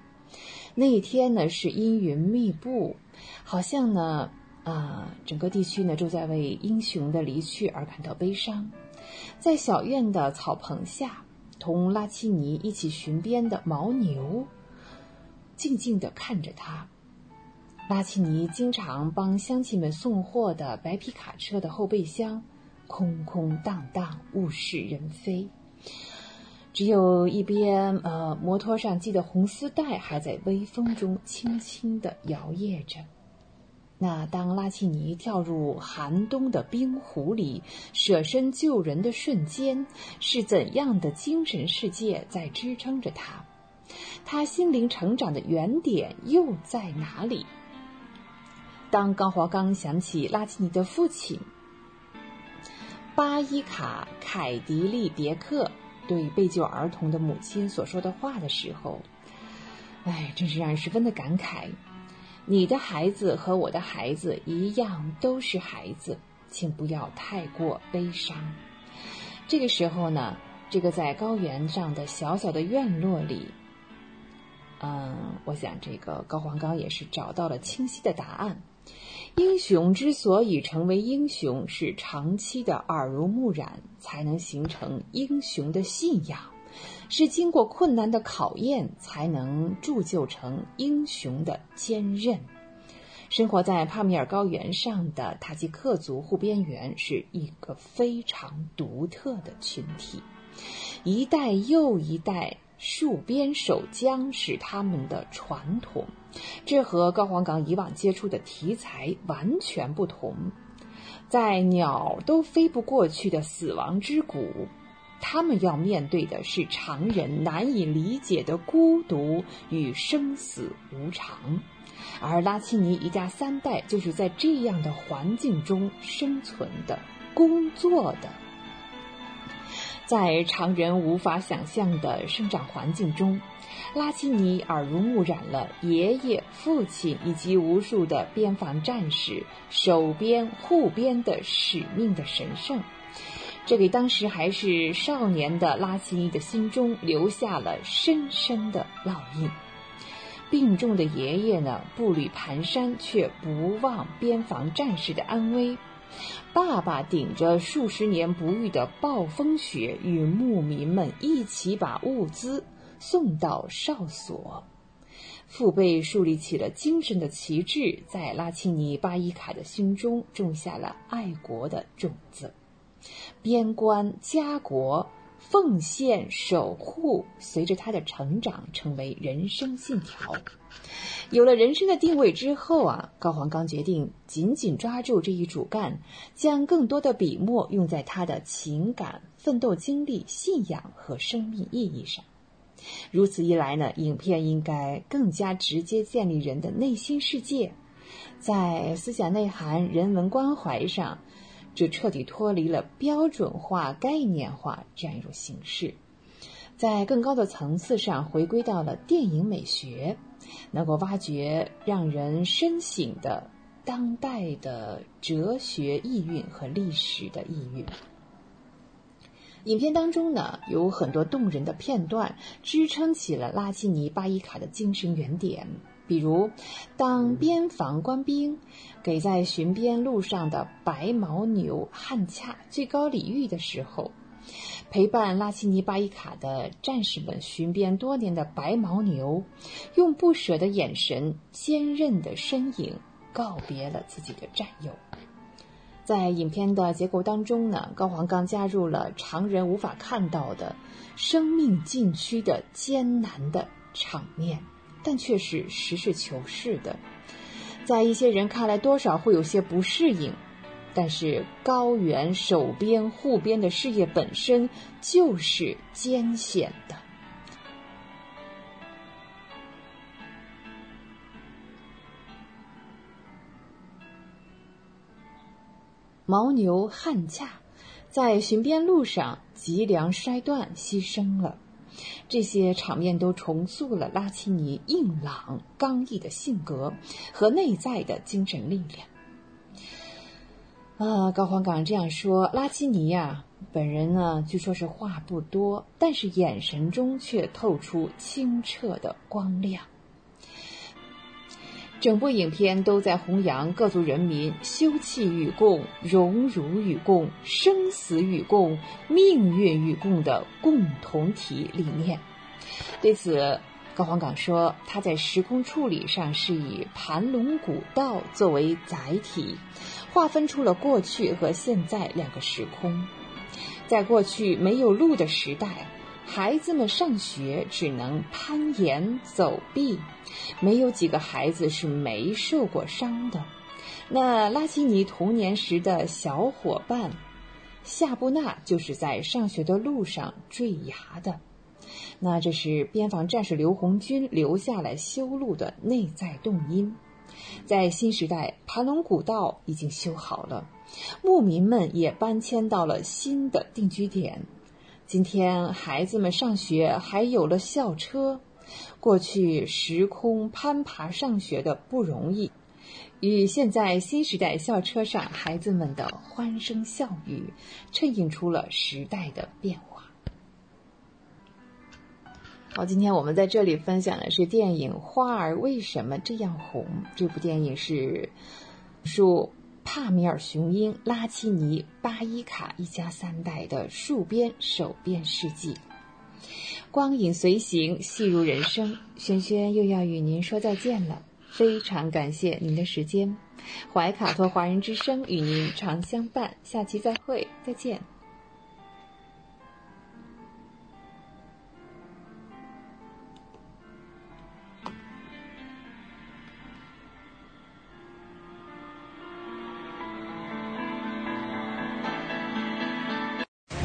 那一天呢，是阴云密布，好像呢。啊，整个地区呢，都在为英雄的离去而感到悲伤。在小院的草棚下，同拉齐尼一起巡边的牦牛，静静地看着他。拉奇尼经常帮乡亲们送货的白皮卡车的后备箱空空荡荡，物是人非，只有一边呃摩托上系的红丝带还在微风中轻轻地摇曳着。那当拉奇尼跳入寒冬的冰湖里，舍身救人的瞬间，是怎样的精神世界在支撑着他？他心灵成长的原点又在哪里？当高华刚想起拉奇尼的父亲巴伊卡凯迪利别克对被救儿童的母亲所说的话的时候，哎，真是让人十分的感慨。你的孩子和我的孩子一样，都是孩子，请不要太过悲伤。这个时候呢，这个在高原上的小小的院落里，嗯，我想这个高黄刚也是找到了清晰的答案。英雄之所以成为英雄，是长期的耳濡目染，才能形成英雄的信仰；是经过困难的考验，才能铸就成英雄的坚韧。生活在帕米尔高原上的塔吉克族护边员是一个非常独特的群体，一代又一代。戍边守疆是他们的传统，这和高黄岗以往接触的题材完全不同。在鸟都飞不过去的死亡之谷，他们要面对的是常人难以理解的孤独与生死无常，而拉齐尼一家三代就是在这样的环境中生存的、工作的。在常人无法想象的生长环境中，拉基尼耳濡目染了爷爷、父亲以及无数的边防战士守边护边的使命的神圣。这给当时还是少年的拉基尼的心中留下了深深的烙印。病重的爷爷呢，步履蹒跚，却不忘边防战士的安危。爸爸顶着数十年不遇的暴风雪，与牧民们一起把物资送到哨所。父辈树立起了精神的旗帜，在拉齐尼巴伊卡的心中种下了爱国的种子。边关家国。奉献守护，随着他的成长成为人生信条。有了人生的定位之后啊，高黄刚决定紧紧抓住这一主干，将更多的笔墨用在他的情感、奋斗经历、信仰和生命意义上。如此一来呢，影片应该更加直接建立人的内心世界，在思想内涵、人文关怀上。就彻底脱离了标准化、概念化这样一种形式，在更高的层次上回归到了电影美学，能够挖掘让人深省的当代的哲学意蕴和历史的意蕴。影片当中呢，有很多动人的片段，支撑起了拉基尼巴伊卡的精神原点。比如，当边防官兵给在巡边路上的白牦牛汉恰最高礼遇的时候，陪伴拉齐尼巴伊卡的战士们巡边多年的白牦牛，用不舍的眼神、坚韧的身影告别了自己的战友。在影片的结构当中呢，高黄刚加入了常人无法看到的生命禁区的艰难的场面。但却是实事求是的，在一些人看来，多少会有些不适应。但是高原守边护边的事业本身就是艰险的。牦牛悍驾，在巡边路上脊梁摔断，牺牲了。这些场面都重塑了拉齐尼硬朗刚毅的性格和内在的精神力量。啊，高皇岗这样说：拉齐尼呀，本人呢，据说是话不多，但是眼神中却透出清澈的光亮。整部影片都在弘扬各族人民休戚与共、荣辱与共、生死与共、命运与共的共同体理念。对此，高黄岗说，他在时空处理上是以盘龙古道作为载体，划分出了过去和现在两个时空。在过去没有路的时代，孩子们上学只能攀岩走壁，没有几个孩子是没受过伤的。那拉基尼童年时的小伙伴夏布纳就是在上学的路上坠崖的。那这是边防战士刘红军留下来修路的内在动因。在新时代，盘龙古道已经修好了，牧民们也搬迁到了新的定居点。今天，孩子们上学还有了校车。过去时空攀爬上学的不容易，与现在新时代校车上孩子们的欢声笑语，衬映出了时代的变化。好，今天我们在这里分享的是电影《花儿为什么这样红》。这部电影是属帕米尔雄鹰拉奇尼巴伊卡一家三代的戍边守边事迹。光影随行，戏如人生。轩轩又要与您说再见了，非常感谢您的时间。怀卡托华人之声与您常相伴，下期再会，再见。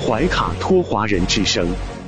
怀卡托华人之声，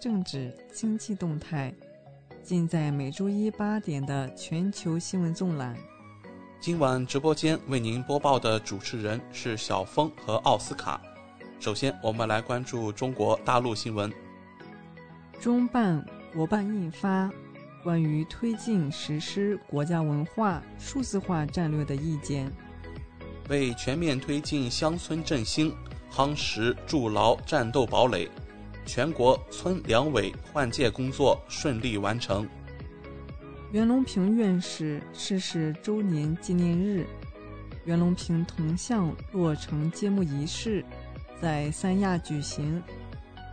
政治经济动态，尽在每周一八点的全球新闻纵览。今晚直播间为您播报的主持人是小峰和奥斯卡。首先，我们来关注中国大陆新闻。中办、国办印发关于推进实施国家文化数字化战略的意见，为全面推进乡村振兴夯实筑牢战斗堡垒，全国村两委换届工作顺利完成。袁隆平院士逝世周年纪念日，袁隆平铜像落成揭幕仪式。在三亚举行，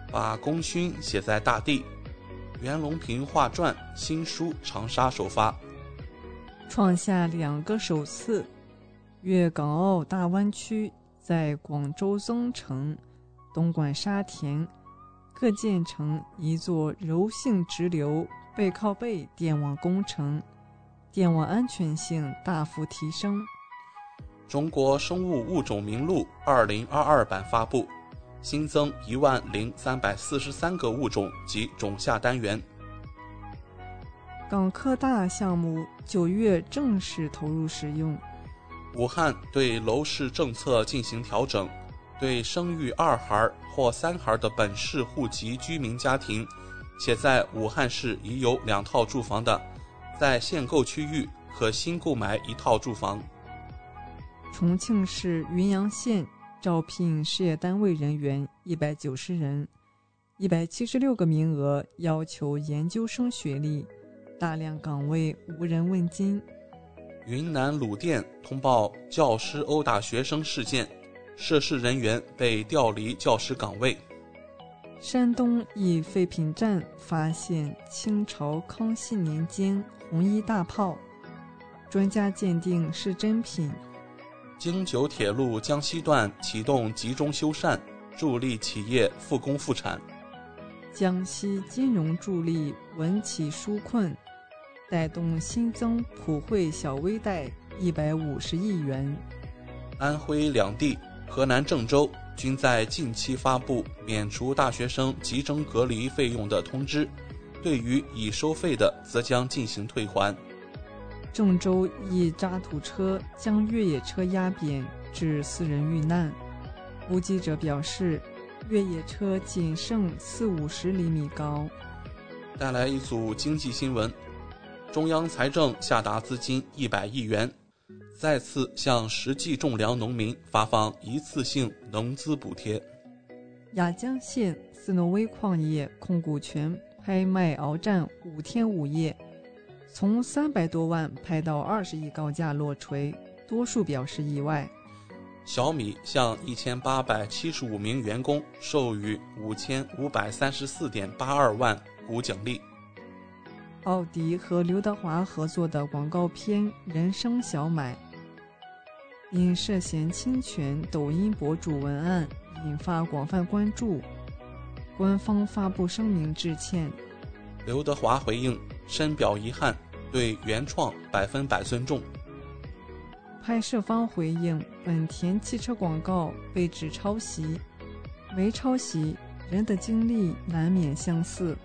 把功勋写在大地。袁隆平画传新书长沙首发，创下两个首次。粤港澳大湾区在广州增城、东莞沙田各建成一座柔性直流背靠背电网工程，电网安全性大幅提升。中国生物物种名录二零二二版发布，新增一万零三百四十三个物种及种下单元。港科大项目九月正式投入使用。武汉对楼市政策进行调整，对生育二孩或三孩的本市户籍居民家庭，且在武汉市已有两套住房的，在限购区域可新购买一套住房。重庆市云阳县招聘事业单位人员一百九十人，一百七十六个名额要求研究生学历，大量岗位无人问津。云南鲁甸通报教师殴打学生事件，涉事人员被调离教师岗位。山东一废品站发现清朝康熙年间红衣大炮，专家鉴定是真品。京九铁路江西段启动集中修缮，助力企业复工复产。江西金融助力稳企纾困，带动新增普惠小微贷一百五十亿元。安徽两地、河南郑州均在近期发布免除大学生集中隔离费用的通知，对于已收费的，则将进行退还。郑州一渣土车将越野车压扁，致四人遇难。目击者表示，越野车仅剩四五十厘米高。带来一组经济新闻：中央财政下达资金一百亿元。再次向实际种粮农民发放一次性农资补贴。雅江县斯诺威矿业控股权拍卖鏖战五天五夜，从三百多万拍到二十亿高价落锤，多数表示意外。小米向一千八百七十五名员工授予五千五百三十四点八二万股奖励。奥迪和刘德华合作的广告片《人生小买》。因涉嫌侵权抖音博主文案引发广泛关注，官方发布声明致歉。刘德华回应深表遗憾，对原创百分百尊重。拍摄方回应本田汽车广告被指抄袭，没抄袭，人的经历难免相似。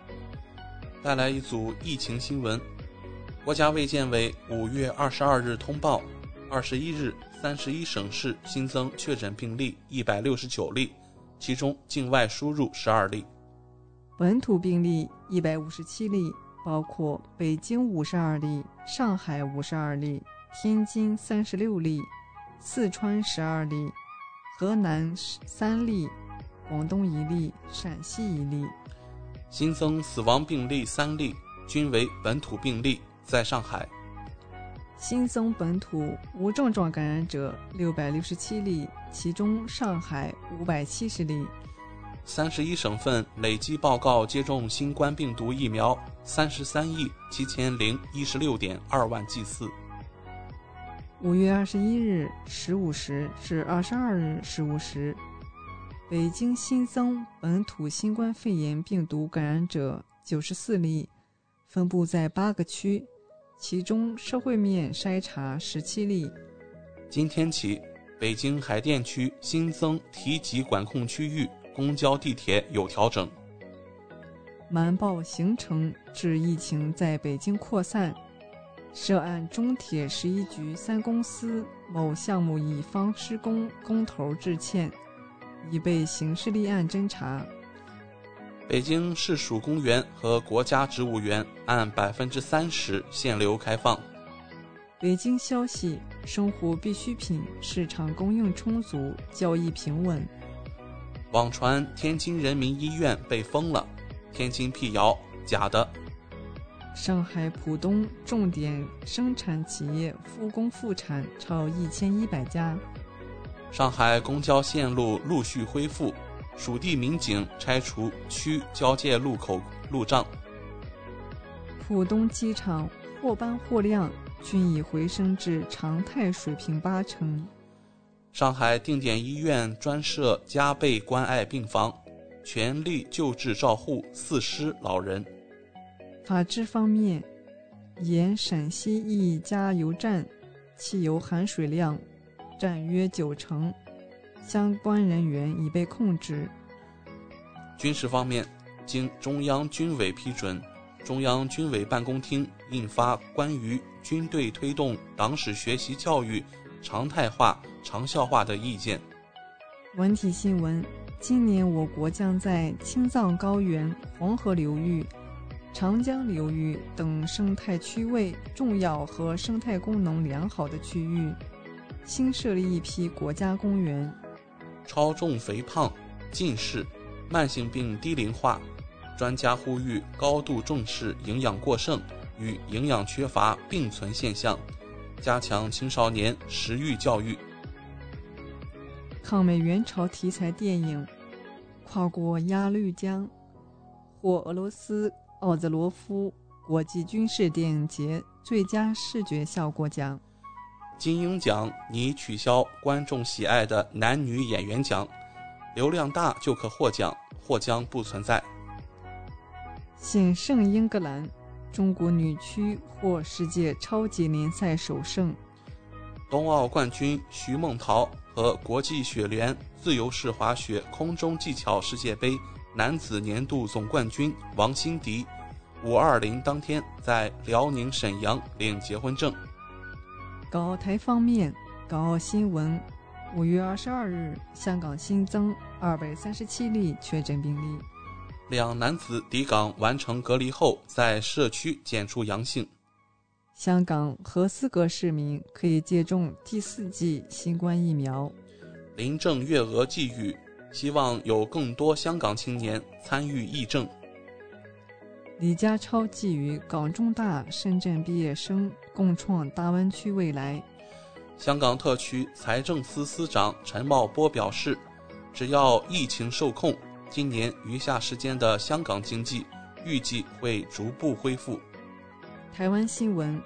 带来一组疫情新闻，国家卫健委五月二十二日通报，二十一日。三十一省市新增确诊病例一百六十九例，其中境外输入十二例，本土病例一百五十七例，包括北京五十二例、上海五十二例、天津三十六例、四川十二例、河南三例、广东一例、陕西一例。新增死亡病例三例，均为本土病例，在上海。新增本土无症状感染者六百六十七例，其中上海五百七十例。三十一省份累计报告接种新冠病毒疫苗三十三亿七千零一十六点二万剂次。五月二十一日十五时至二十二日十五时，北京新增本土新冠肺炎病毒感染者九十四例，分布在八个区。其中社会面筛查十七例。今天起，北京海淀区新增提级管控区域，公交、地铁有调整。瞒报行程致疫情在北京扩散，涉案中铁十一局三公司某项目乙方施工工头致歉，已被刑事立案侦查。北京市属公园和国家植物园按百分之三十限流开放。北京消息：生活必需品市场供应充足，交易平稳。网传天津人民医院被封了，天津辟谣假的。上海浦东重点生产企业复工复产超一千一百家。上海公交线路陆续恢复。属地民警拆除区交界路口路障。浦东机场货班货量均已回升至常态水平八成。上海定点医院专设加倍关爱病房，全力救治照护四失老人。法治方面，沿陕西一加油站汽油含水量占约九成。相关人员已被控制。军事方面，经中央军委批准，中央军委办公厅印发关于军队推动党史学习教育常态化、长效化的意见。文体新闻：今年我国将在青藏高原、黄河流域、长江流域等生态区位重要和生态功能良好的区域，新设立一批国家公园。超重肥胖、近视、慢性病低龄化，专家呼吁高度重视营养过剩与营养缺乏并存现象，加强青少年食欲教育。抗美援朝题材电影《跨过鸭绿江》获俄罗斯奥泽罗夫国际军事电影节最佳视觉效果奖。金鹰奖拟取消观众喜爱的男女演员奖，流量大就可获奖，或将不存在。险胜英格兰，中国女区获世界超级联赛首胜。冬奥冠军徐梦桃和国际雪联自由式滑雪空中技巧世界杯男子年度总冠军王欣迪，五二零当天在辽宁沈阳领结婚证。港澳台方面，港澳新闻：五月二十二日，香港新增二百三十七例确诊病例。两男子抵港完成隔离后，在社区检出阳性。香港合资格市民可以接种第四剂新冠疫苗。林郑月娥寄语，希望有更多香港青年参与议政。李家超寄语港中大深圳毕业生共创大湾区未来。香港特区财政司司长陈茂波表示，只要疫情受控。今年余下时间的香港经济预计会逐步恢复。台湾新闻：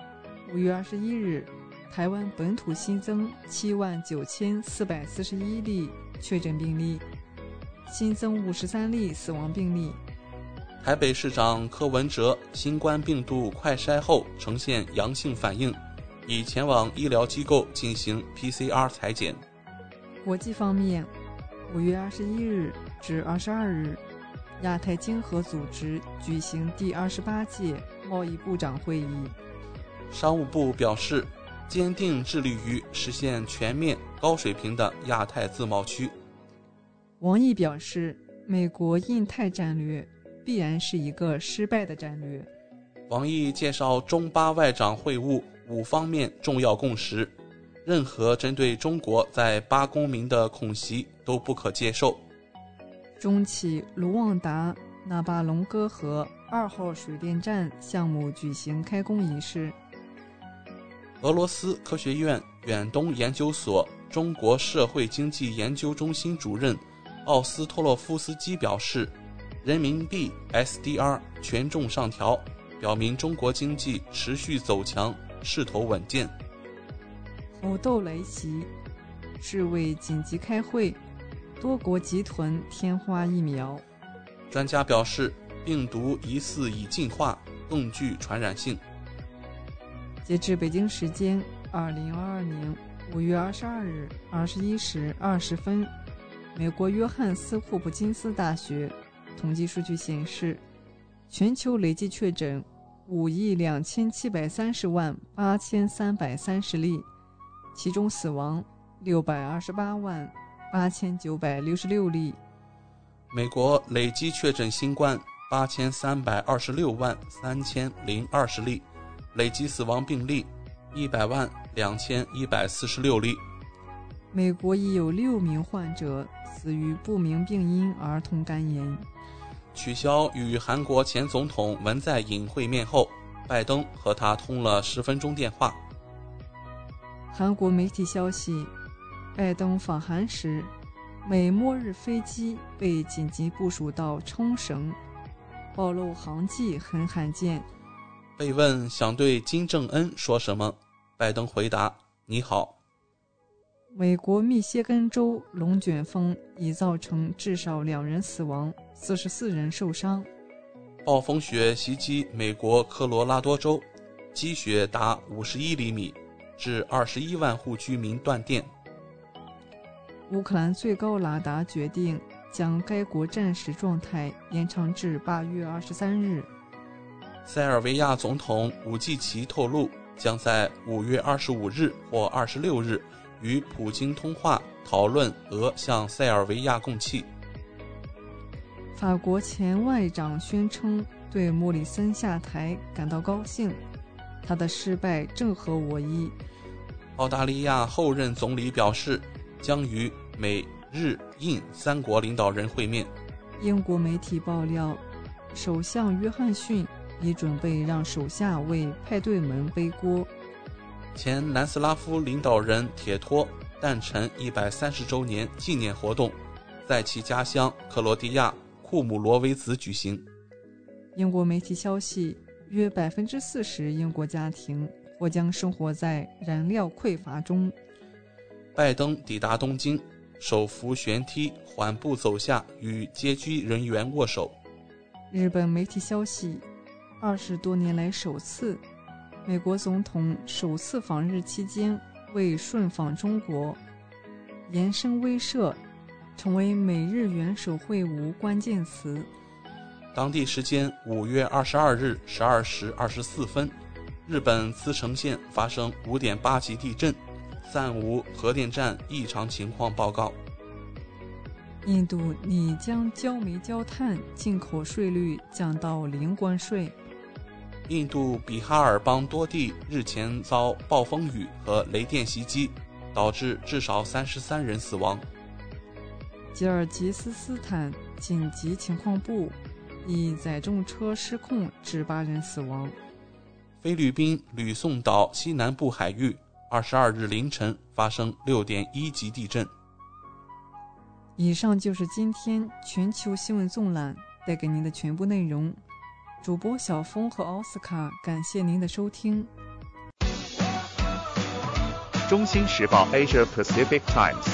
五月二十一日，台湾本土新增七万九千四百四十一例确诊病例，新增五十三例死亡病例。台北市长柯文哲新冠病毒快筛后呈现阳性反应，已前往医疗机构进行 PCR 裁剪。国际方面。五月二十一日至二十二日，亚太经合组织举行第二十八届贸易部长会议。商务部表示，坚定致力于实现全面高水平的亚太自贸区。王毅表示，美国印太战略必然是一个失败的战略。王毅介绍中巴外长会晤五方面重要共识。任何针对中国在巴公民的恐袭都不可接受。中企卢旺达纳巴隆哥河二号水电站项目举行开工仪式。俄罗斯科学院远东研究所中国社会经济研究中心主任奥斯托洛夫斯基表示，人民币 SDR 权重上调，表明中国经济持续走强，势头稳健。虎斗来袭，世卫紧急开会，多国集团天花疫苗。专家表示，病毒疑似已进化，更具传染性。截至北京时间二零二二年五月二十二日二十一时二十分，美国约翰斯霍普金斯大学统计数据显示，全球累计确诊五亿两千七百三十万八千三百三十例。其中死亡六百二十八万八千九百六十六例。美国累计确诊新冠八千三百二十六万三千零二十例，累计死亡病例一百万两千一百四十六例。美国已有六名患者死于不明病因儿童肝炎。取消与韩国前总统文在寅会面后，拜登和他通了十分钟电话。韩国媒体消息，拜登访韩时，美末日飞机被紧急部署到冲绳，暴露航迹很罕见。被问想对金正恩说什么，拜登回答：“你好。”美国密歇根州龙卷风已造成至少两人死亡，四十四人受伤。暴风雪袭击美国科罗拉多州，积雪达五十一厘米。致二十一万户居民断电。乌克兰最高拉达决定将该国战时状态延长至八月二十三日。塞尔维亚总统武季奇透露，将在五月二十五日或二十六日与普京通话，讨论俄向塞尔维亚供气。法国前外长宣称对莫里森下台感到高兴。他的失败正合我意。澳大利亚后任总理表示，将与美日印三国领导人会面。英国媒体爆料，首相约翰逊已准备让手下为派对门背锅。前南斯拉夫领导人铁托诞辰一百三十周年纪念活动，在其家乡克罗地亚库姆罗维茨举行。英国媒体消息。约百分之四十英国家庭或将生活在燃料匮乏中。拜登抵达东京，手扶悬梯缓步走下，与接机人员握手。日本媒体消息，二十多年来首次，美国总统首次访日期间未顺访中国，延伸威慑，成为美日元首会晤关键词。当地时间五月二十二日十二时二十四分，日本茨城县发生五点八级地震。暂无核电站异常情况报告。印度拟将焦煤、焦炭进口税率降到零关税。印度比哈尔邦多地日前遭暴风雨和雷电袭击，导致至少三十三人死亡。吉尔吉斯斯坦紧急情况部一载重车失控致八人死亡。菲律宾吕宋岛西南部海域。二十二日凌晨发生六点一级地震。以上就是今天全球新闻纵览带给您的全部内容。主播小峰和奥斯卡，感谢您的收听。中新时报 Asia Pacific Times，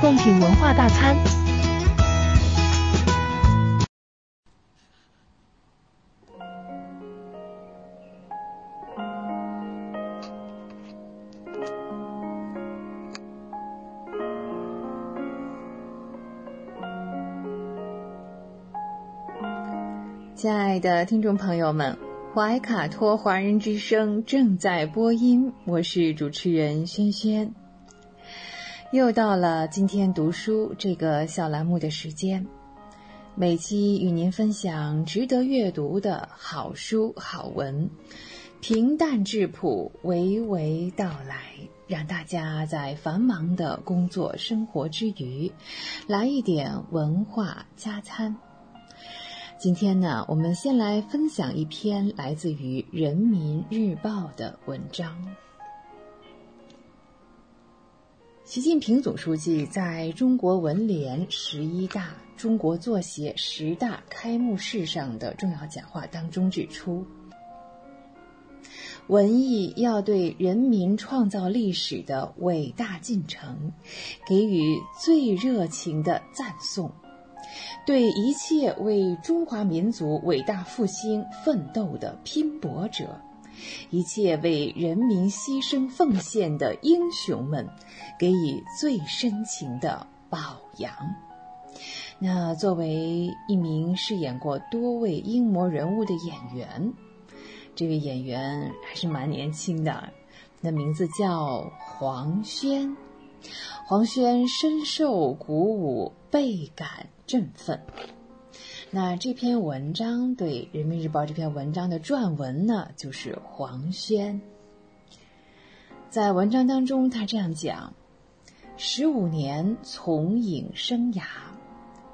贡品文化大餐。亲爱的听众朋友们，怀卡托华人之声正在播音，我是主持人轩轩。又到了今天读书这个小栏目的时间，每期与您分享值得阅读的好书好文，平淡质朴，娓娓道来，让大家在繁忙的工作生活之余，来一点文化加餐。今天呢，我们先来分享一篇来自于《人民日报》的文章。习近平总书记在中国文联十一大中国作协十大开幕式上的重要讲话当中指出，文艺要对人民创造历史的伟大进程给予最热情的赞颂。对一切为中华民族伟大复兴奋斗的拼搏者，一切为人民牺牲奉献的英雄们，给予最深情的褒扬。那作为一名饰演过多位英模人物的演员，这位演员还是蛮年轻的，那名字叫黄轩。黄轩深受鼓舞，倍感。振奋。那这篇文章对《人民日报》这篇文章的撰文呢，就是黄轩。在文章当中，他这样讲：十五年从影生涯，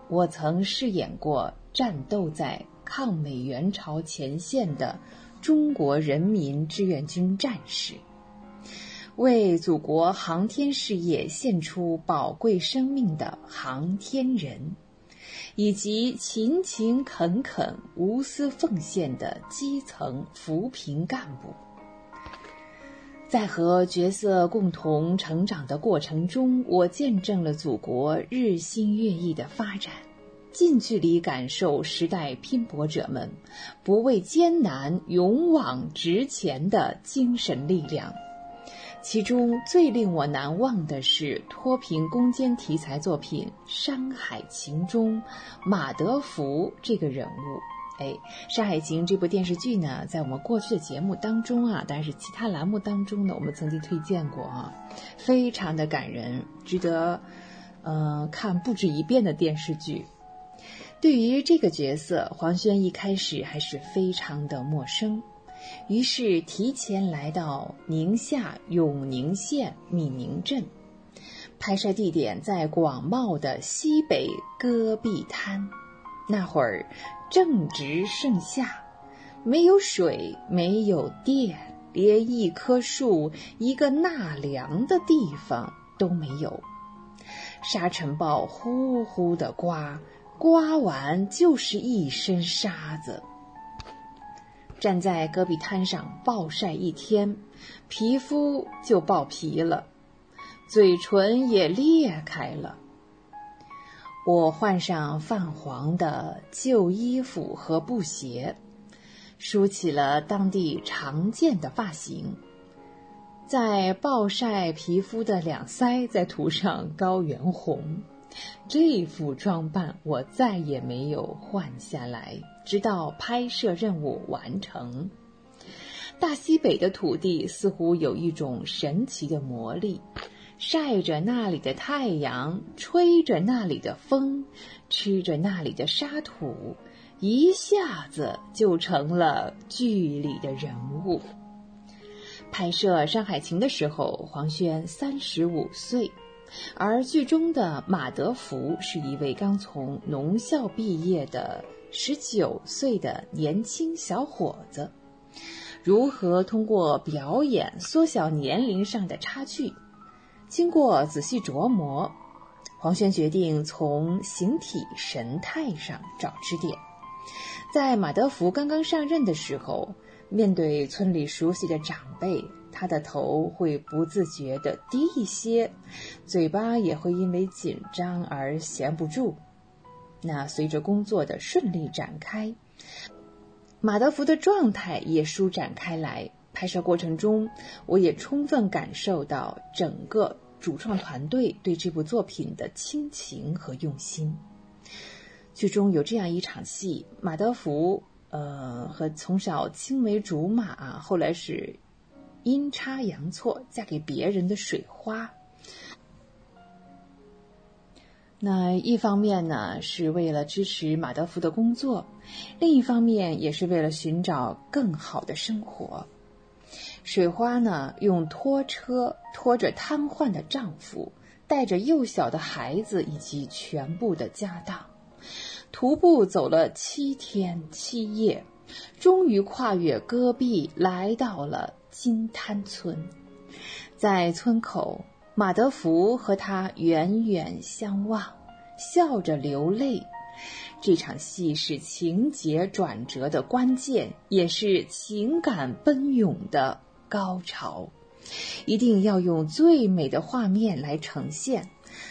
我曾饰演过战斗在抗美援朝前线的中国人民志愿军战士，为祖国航天事业献出宝贵生命的航天人。以及勤勤恳恳、无私奉献的基层扶贫干部，在和角色共同成长的过程中，我见证了祖国日新月异的发展，近距离感受时代拼搏者们不畏艰难、勇往直前的精神力量，其中最令我难忘的是脱贫攻坚题材作品《山海情》中马德福这个人物。哎，《山海情》这部电视剧呢，在我们过去的节目当中啊，当然是其他栏目当中呢，我们曾经推荐过啊，非常的感人，值得嗯看不止一遍的电视剧。对于这个角色，黄轩一开始还是非常的陌生，于是提前来到宁夏永宁县闽宁镇，拍摄地点在广袤的西北戈壁滩。那会儿正值盛夏，没有水，没有电，连一棵树、一个纳凉的地方都没有。沙尘暴呼呼的刮。刮完就是一身沙子，站在戈壁滩上暴晒一天，皮肤就爆皮了，嘴唇也裂开了。我换上泛黄的旧衣服和布鞋，梳起了当地常见的发型，在暴晒皮肤的两腮再涂上高原红。这副装扮我再也没有换下来，直到拍摄任务完成。大西北的土地似乎有一种神奇的魔力，晒着那里的太阳，吹着那里的风，吃着那里的沙土，一下子就成了剧里的人物。拍摄《山海情》的时候，黄轩三十五岁。而剧中的马德福是一位刚从农校毕业的十九岁的年轻小伙子，如何通过表演缩小年龄上的差距？经过仔细琢磨，黄轩决定从形体神态上找支点。在马德福刚刚上任的时候，面对村里熟悉的长辈。他的头会不自觉地低一些，嘴巴也会因为紧张而闲不住。那随着工作的顺利展开，马德福的状态也舒展开来。拍摄过程中，我也充分感受到整个主创团队对这部作品的亲情和用心。剧中有这样一场戏，马德福呃和从小青梅竹马，后来是。阴差阳错嫁给别人的水花，那一方面呢是为了支持马德福的工作，另一方面也是为了寻找更好的生活。水花呢用拖车拖着瘫痪的丈夫，带着幼小的孩子以及全部的家当，徒步走了七天七夜，终于跨越戈壁，来到了。金滩村，在村口，马德福和他远远相望，笑着流泪。这场戏是情节转折的关键，也是情感奔涌的高潮。一定要用最美的画面来呈现。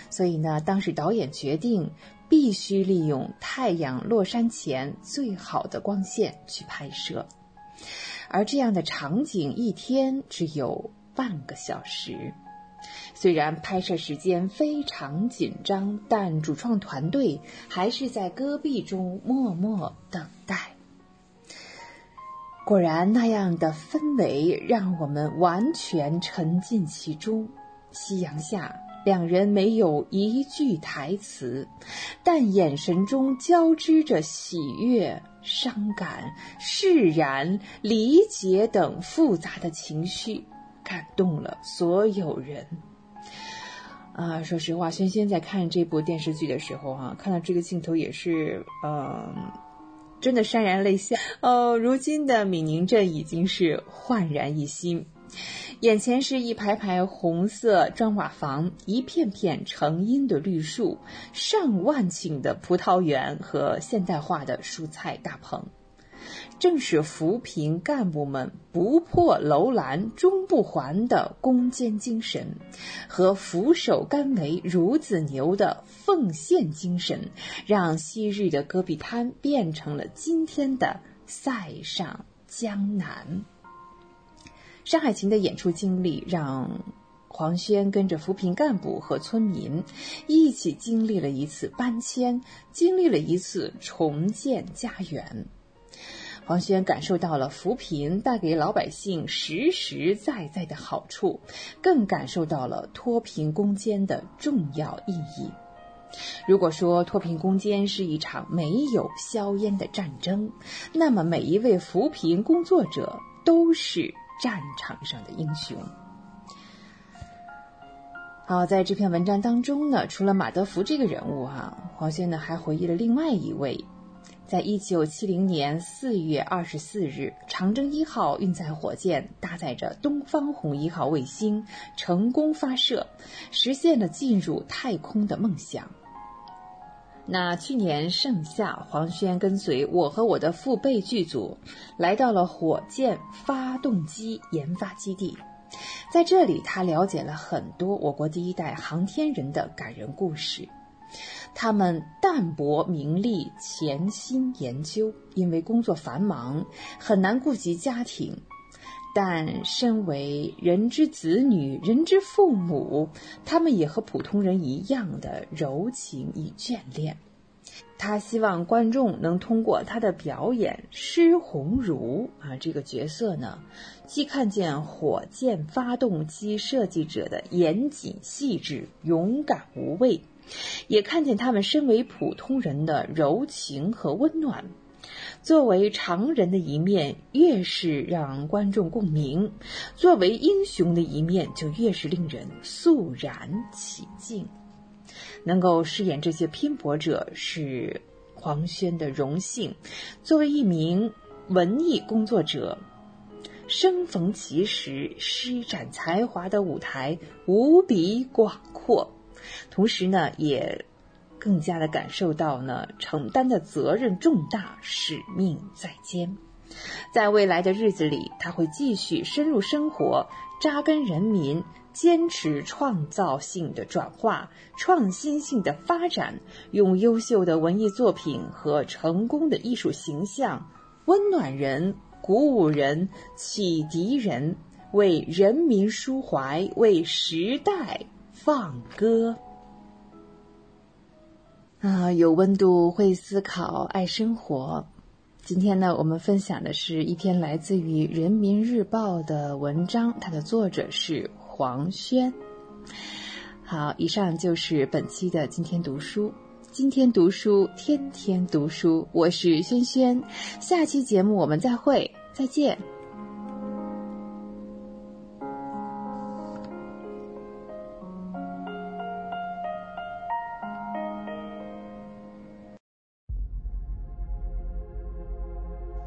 所以呢，当时导演决定必须利用太阳落山前最好的光线去拍摄。而这样的场景一天只有半个小时，虽然拍摄时间非常紧张，但主创团队还是在戈壁中默默等待。果然，那样的氛围让我们完全沉浸其中。夕阳下。两人没有一句台词，但眼神中交织着喜悦、伤感、释然、理解等复杂的情绪，感动了所有人。啊，说实话，轩轩在看这部电视剧的时候，哈，看到这个镜头也是，嗯，真的潸然泪下。哦，如今的闽宁镇已经是焕然一新。眼前是一排排红色砖瓦房，一片片成荫的绿树，上万顷的葡萄园和现代化的蔬菜大棚，正是扶贫干部们不破楼兰终不还的攻坚精神，和俯首甘为孺子牛的奉献精神，让昔日的戈壁滩变成了今天的塞上江南。山海情的演出经历让黄轩跟着扶贫干部和村民一起经历了一次搬迁，经历了一次重建家园。黄轩感受到了扶贫带给老百姓实实在在的好处，更感受到了脱贫攻坚的重要意义。如果说脱贫攻坚是一场没有硝烟的战争，那么每一位扶贫工作者都是战场上的英雄。好，在这篇文章当中呢，除了马德福这个人物哈，黄轩呢还回忆了另外一位。在一九七零年四月二十四日，长征一号运载火箭搭载着东方红一号卫星成功发射，实现了进入太空的梦想。那去年盛夏，黄轩跟随我和我的父辈剧组来到了火箭发动机研发基地，在这里，他了解了很多我国第一代航天人的感人故事。他们淡泊名利，潜心研究，因为工作繁忙，很难顾及家庭。但身为人之子女、人之父母，他们也和普通人一样的柔情与眷恋。他希望观众能通过他的表演施鸿儒啊这个角色呢，既看见火箭发动机设计者的严谨细致、勇敢无畏。也看见他们身为普通人的柔情和温暖，作为常人的一面越是让观众共鸣，作为英雄的一面就越是令人肃然起敬。能够饰演这些拼搏者是黄轩的荣幸。作为一名文艺工作者，生逢其时，施展才华的舞台无比广阔。同时呢，也更加的感受到呢，承担的责任重大，使命在肩。在未来的日子里，他会继续深入生活，扎根人民，坚持创造性的转化、创新性的发展，用优秀的文艺作品和成功的艺术形象，温暖人、鼓舞人、启迪人，为人民抒怀，为时代。放歌啊，有温度，会思考，爱生活。今天呢，我们分享的是一篇来自于《人民日报》的文章，它的作者是黄轩。好，以上就是本期的今天读书。今天读书，天天读书，我是轩轩。下期节目我们再会，再见。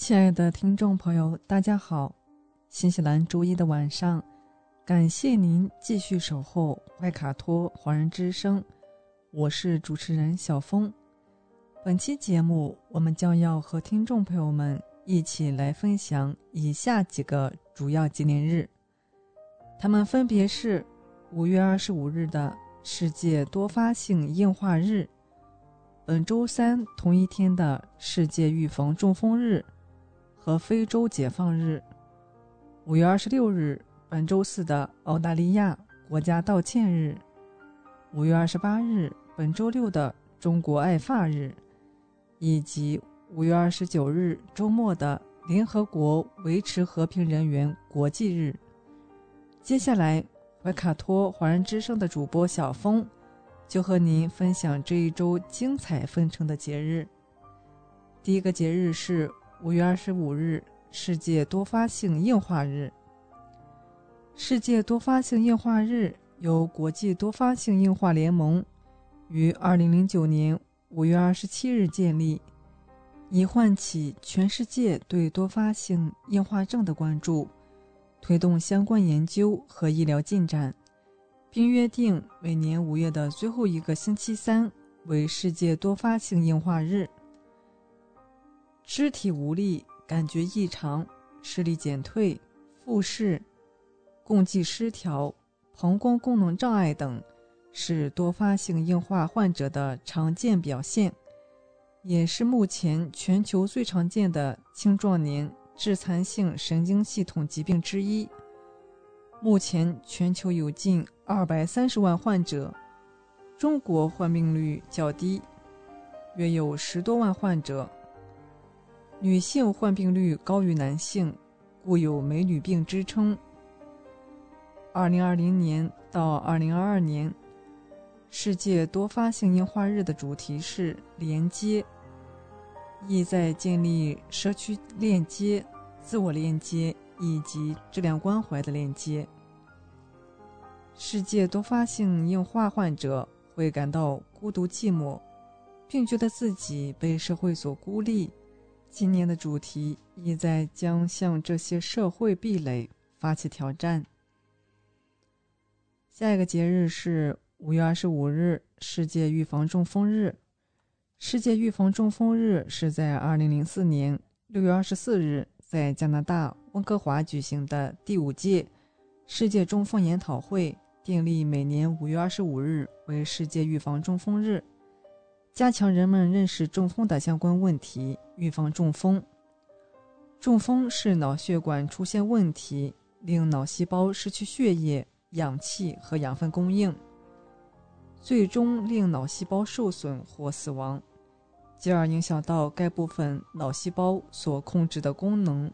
亲爱的听众朋友，大家好！新西兰周一的晚上，感谢您继续守候外卡托华人之声，我是主持人小峰。本期节目，我们将要和听众朋友们一起来分享以下几个主要纪念日，他们分别是五月二十五日的世界多发性硬化日，本周三同一天的世界预防中风日。和非洲解放日，五月二十六日，本周四的澳大利亚国家道歉日，五月二十八日，本周六的中国爱发日，以及五月二十九日周末的联合国维持和平人员国际日。接下来，怀卡托华人之声的主播小峰就和您分享这一周精彩纷呈的节日。第一个节日是。五月二十五日，世界多发性硬化日。世界多发性硬化日由国际多发性硬化联盟于二零零九年五月二十七日建立，以唤起全世界对多发性硬化症的关注，推动相关研究和医疗进展，并约定每年五月的最后一个星期三为世界多发性硬化日。肢体无力、感觉异常、视力减退、复视、共济失调、膀胱功能障碍等，是多发性硬化患者的常见表现，也是目前全球最常见的青壮年。致残性神经系统疾病之一。目前全球有近二百三十万患者，中国患病率较低，约有十多万患者。女性患病率高于男性，故有“美女病”之称。二零二零年到二零二二年，世界多发性硬化日的主题是连接。意在建立社区链接、自我链接以及质量关怀的链接。世界多发性硬化患者会感到孤独寂寞，并觉得自己被社会所孤立。今年的主题意在将向这些社会壁垒发起挑战。下一个节日是五月二十五日，世界预防中风日。世界预防中风日是在2004年6月24日在加拿大温哥华举行的第五届世界中风研讨会，订立每年5月25日为世界预防中风日，加强人们认识中风的相关问题，预防中风。中风是脑血管出现问题，令脑细胞失去血液、氧气和养分供应，最终令脑细胞受损或死亡。进而影响到该部分脑细胞所控制的功能，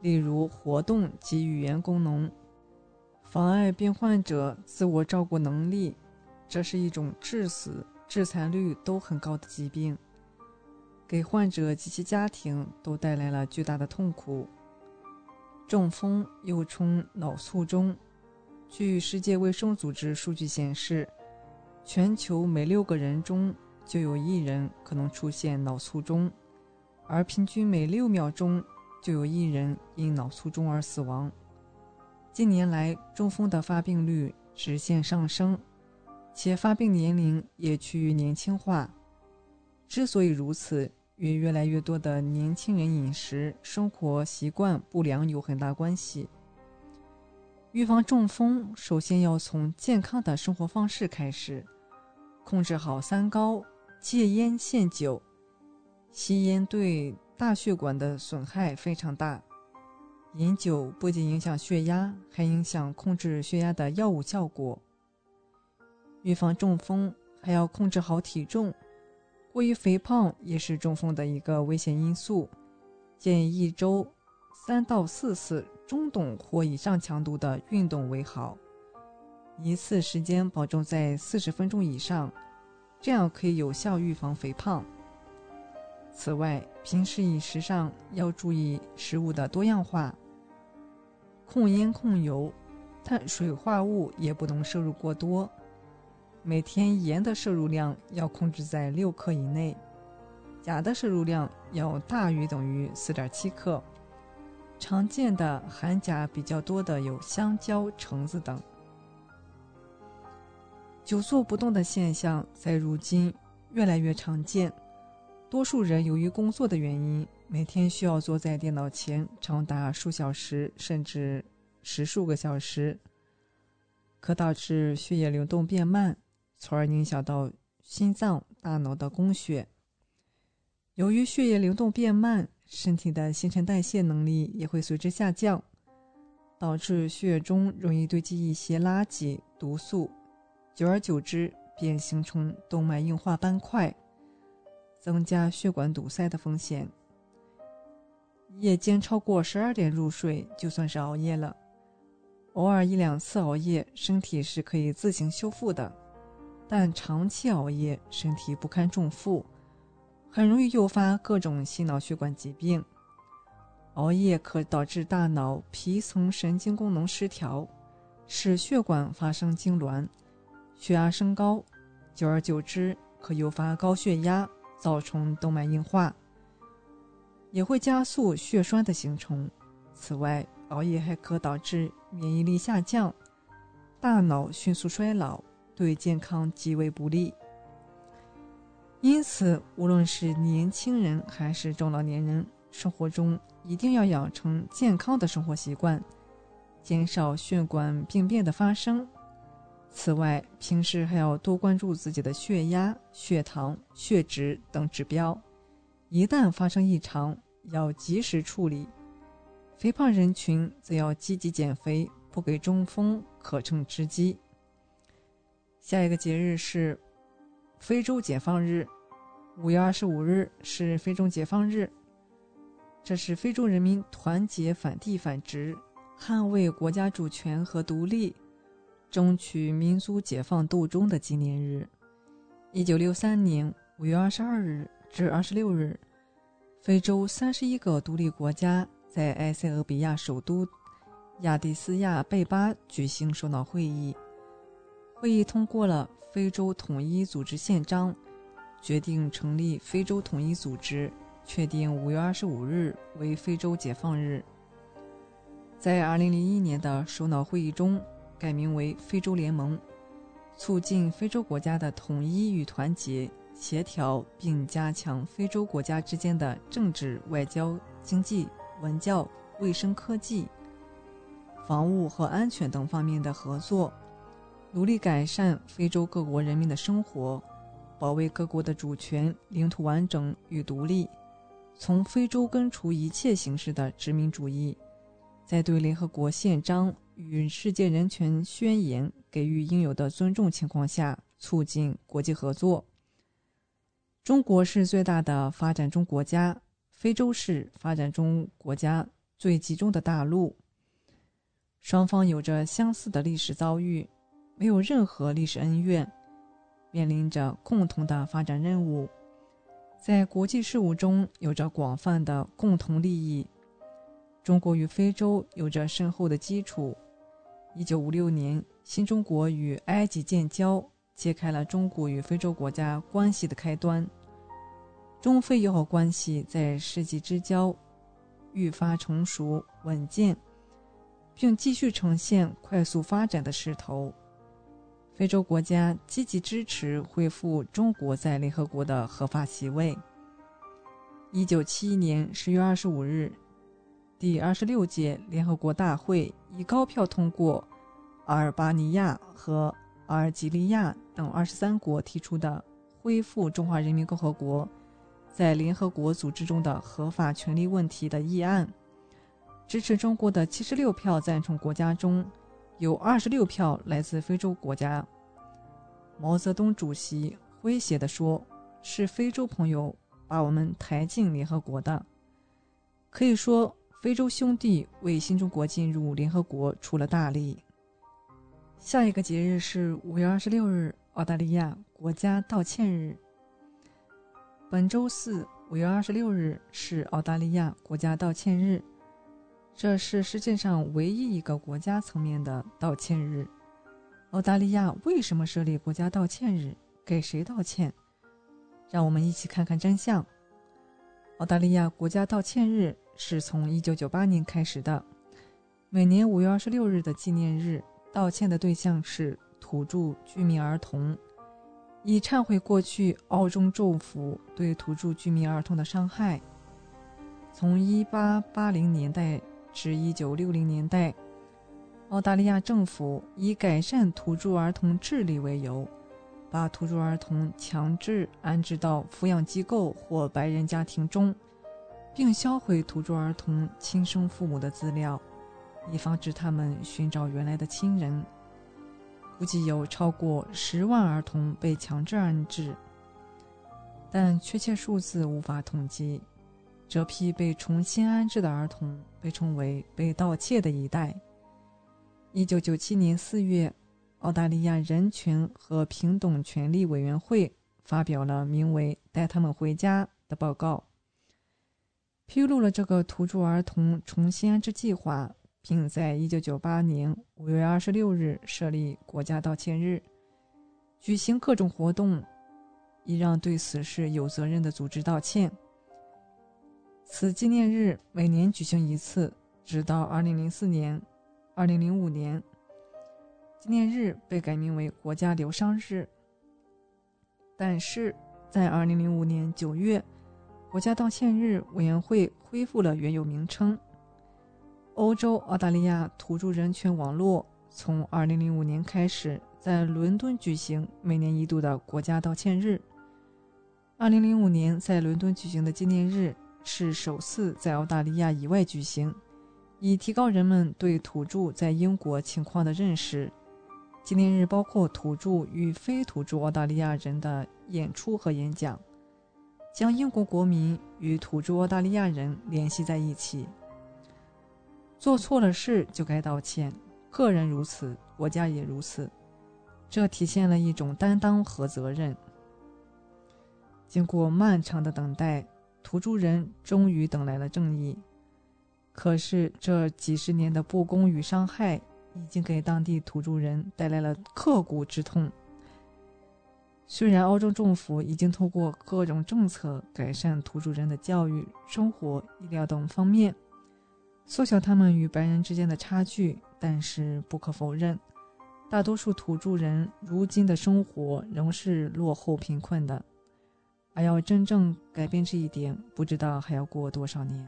例如活动及语言功能，妨碍病患者自我照顾能力。这是一种致死、致残率都很高的疾病，给患者及其家庭都带来了巨大的痛苦。中风又称脑卒中，据世界卫生组织数据显示，全球每六个人中。就有一人可能出现脑卒中，而平均每六秒钟就有一人因脑卒中而死亡。近年来，中风的发病率直线上升，且发病年龄也趋于年轻化。之所以如此，与越来越多的年轻人饮食生活习惯不良有很大关系。预防中风，首先要从健康的生活方式开始，控制好三高。戒烟限酒，吸烟对大血管的损害非常大。饮酒不仅影响血压，还影响控制血压的药物效果。预防中风还要控制好体重，过于肥胖也是中风的一个危险因素。建议一周三到四次中等或以上强度的运动为好，一次时间保证在四十分钟以上。这样可以有效预防肥胖。此外，平时饮食上要注意食物的多样化，控烟控油，碳水化物也不能摄入过多。每天盐的摄入量要控制在六克以内，钾的摄入量要大于等于四点七克。常见的含钾比较多的有香蕉、橙子等。久坐不动的现象在如今越来越常见。多数人由于工作的原因，每天需要坐在电脑前长达数小时，甚至十数个小时，可导致血液流动变慢，从而影响到心脏、大脑的供血。由于血液流动变慢，身体的新陈代谢能力也会随之下降，导致血液中容易堆积一些垃圾、毒素。久而久之，便形成动脉硬化斑块，增加血管堵塞的风险。夜间超过十二点入睡，就算是熬夜了。偶尔一两次熬夜，身体是可以自行修复的，但长期熬夜，身体不堪重负，很容易诱发各种心脑血管疾病。熬夜可导致大脑皮层神经功能失调，使血管发生痉挛。血压升高，久而久之可诱发高血压，造成动脉硬化，也会加速血栓的形成。此外，熬夜还可导致免疫力下降，大脑迅速衰老，对健康极为不利。因此，无论是年轻人还是中老年人，生活中一定要养成健康的生活习惯，减少血管病变的发生。此外，平时还要多关注自己的血压、血糖、血脂等指标，一旦发生异常，要及时处理。肥胖人群则要积极减肥，不给中风可乘之机。下一个节日是非洲解放日，五月二十五日是非洲解放日，这是非洲人民团结反帝反殖、捍卫国家主权和独立。争取民族解放斗争的纪念日，一九六三年五月二十二日至二十六日，非洲三十一个独立国家在埃塞俄比亚首都亚的斯亚贝巴举行首脑会议。会议通过了《非洲统一组织宪章》，决定成立非洲统一组织，确定五月二十五日为非洲解放日。在二零零一年的首脑会议中。改名为非洲联盟，促进非洲国家的统一与团结、协调，并加强非洲国家之间的政治、外交、经济、文教、卫生、科技、防务和安全等方面的合作，努力改善非洲各国人民的生活，保卫各国的主权、领土完整与独立，从非洲根除一切形式的殖民主义，在对联合国宪章。与世界人权宣言给予应有的尊重情况下，促进国际合作。中国是最大的发展中国家，非洲是发展中国家最集中的大陆。双方有着相似的历史遭遇，没有任何历史恩怨，面临着共同的发展任务，在国际事务中有着广泛的共同利益。中国与非洲有着深厚的基础。一九五六年，新中国与埃及建交，揭开了中国与非洲国家关系的开端。中非友好关系在世纪之交愈发成熟稳健，并继续呈现快速发展的势头。非洲国家积极支持恢复中国在联合国的合法席位。一九七一年十月二十五日。第二十六届联合国大会以高票通过阿尔巴尼亚和阿尔及利亚等二十三国提出的恢复中华人民共和国在联合国组织中的合法权利问题的议案。支持中国的七十六票赞成国家中有二十六票来自非洲国家。毛泽东主席诙谐地说：“是非洲朋友把我们抬进联合国的。”可以说。非洲兄弟为新中国进入联合国出了大力。下一个节日是五月二十六日，澳大利亚国家道歉日。本周四，五月二十六日是澳大利亚国家道歉日，这是世界上唯一一个国家层面的道歉日。澳大利亚为什么设立国家道歉日？给谁道歉？让我们一起看看真相。澳大利亚国家道歉日。是从1998年开始的，每年5月26日的纪念日，道歉的对象是土著居民儿童，以忏悔过去澳中政府对土著居民儿童的伤害。从1880年代至1960年代，澳大利亚政府以改善土著儿童智力为由，把土著儿童强制安置到抚养机构或白人家庭中。并销毁土著儿童亲生父母的资料，以防止他们寻找原来的亲人。估计有超过十万儿童被强制安置，但确切数字无法统计。这批被重新安置的儿童被称为“被盗窃的一代”。一九九七年四月，澳大利亚人权和平等权利委员会发表了名为“带他们回家”的报告。披露了这个土著儿童重新安置计划，并在1998年5月26日设立国家道歉日，举行各种活动，以让对此事有责任的组织道歉。此纪念日每年举行一次，直到2004年、2005年，纪念日被改名为国家流伤日。但是在2005年9月，国家道歉日委员会恢复了原有名称。欧洲澳大利亚土著人权网络从2005年开始在伦敦举行每年一度的国家道歉日。2005年在伦敦举行的纪念日是首次在澳大利亚以外举行，以提高人们对土著在英国情况的认识。纪念日包括土著与非土著澳大利亚人的演出和演讲，将英国国民与土著澳大利亚人联系在一起。做错了事就该道歉，个人如此，国家也如此。这体现了一种担当和责任。经过漫长的等待，土著人终于等来了正义。可是，这几十年的不公与伤害已经给当地土著人带来了刻骨之痛。虽然澳洲政府已经通过各种政策改善土著人的教育、生活、医疗等方面。缩小他们与白人之间的差距，但是不可否认，大多数土著人如今的生活仍是落后贫困的，而要真正改变这一点，不知道还要过多少年。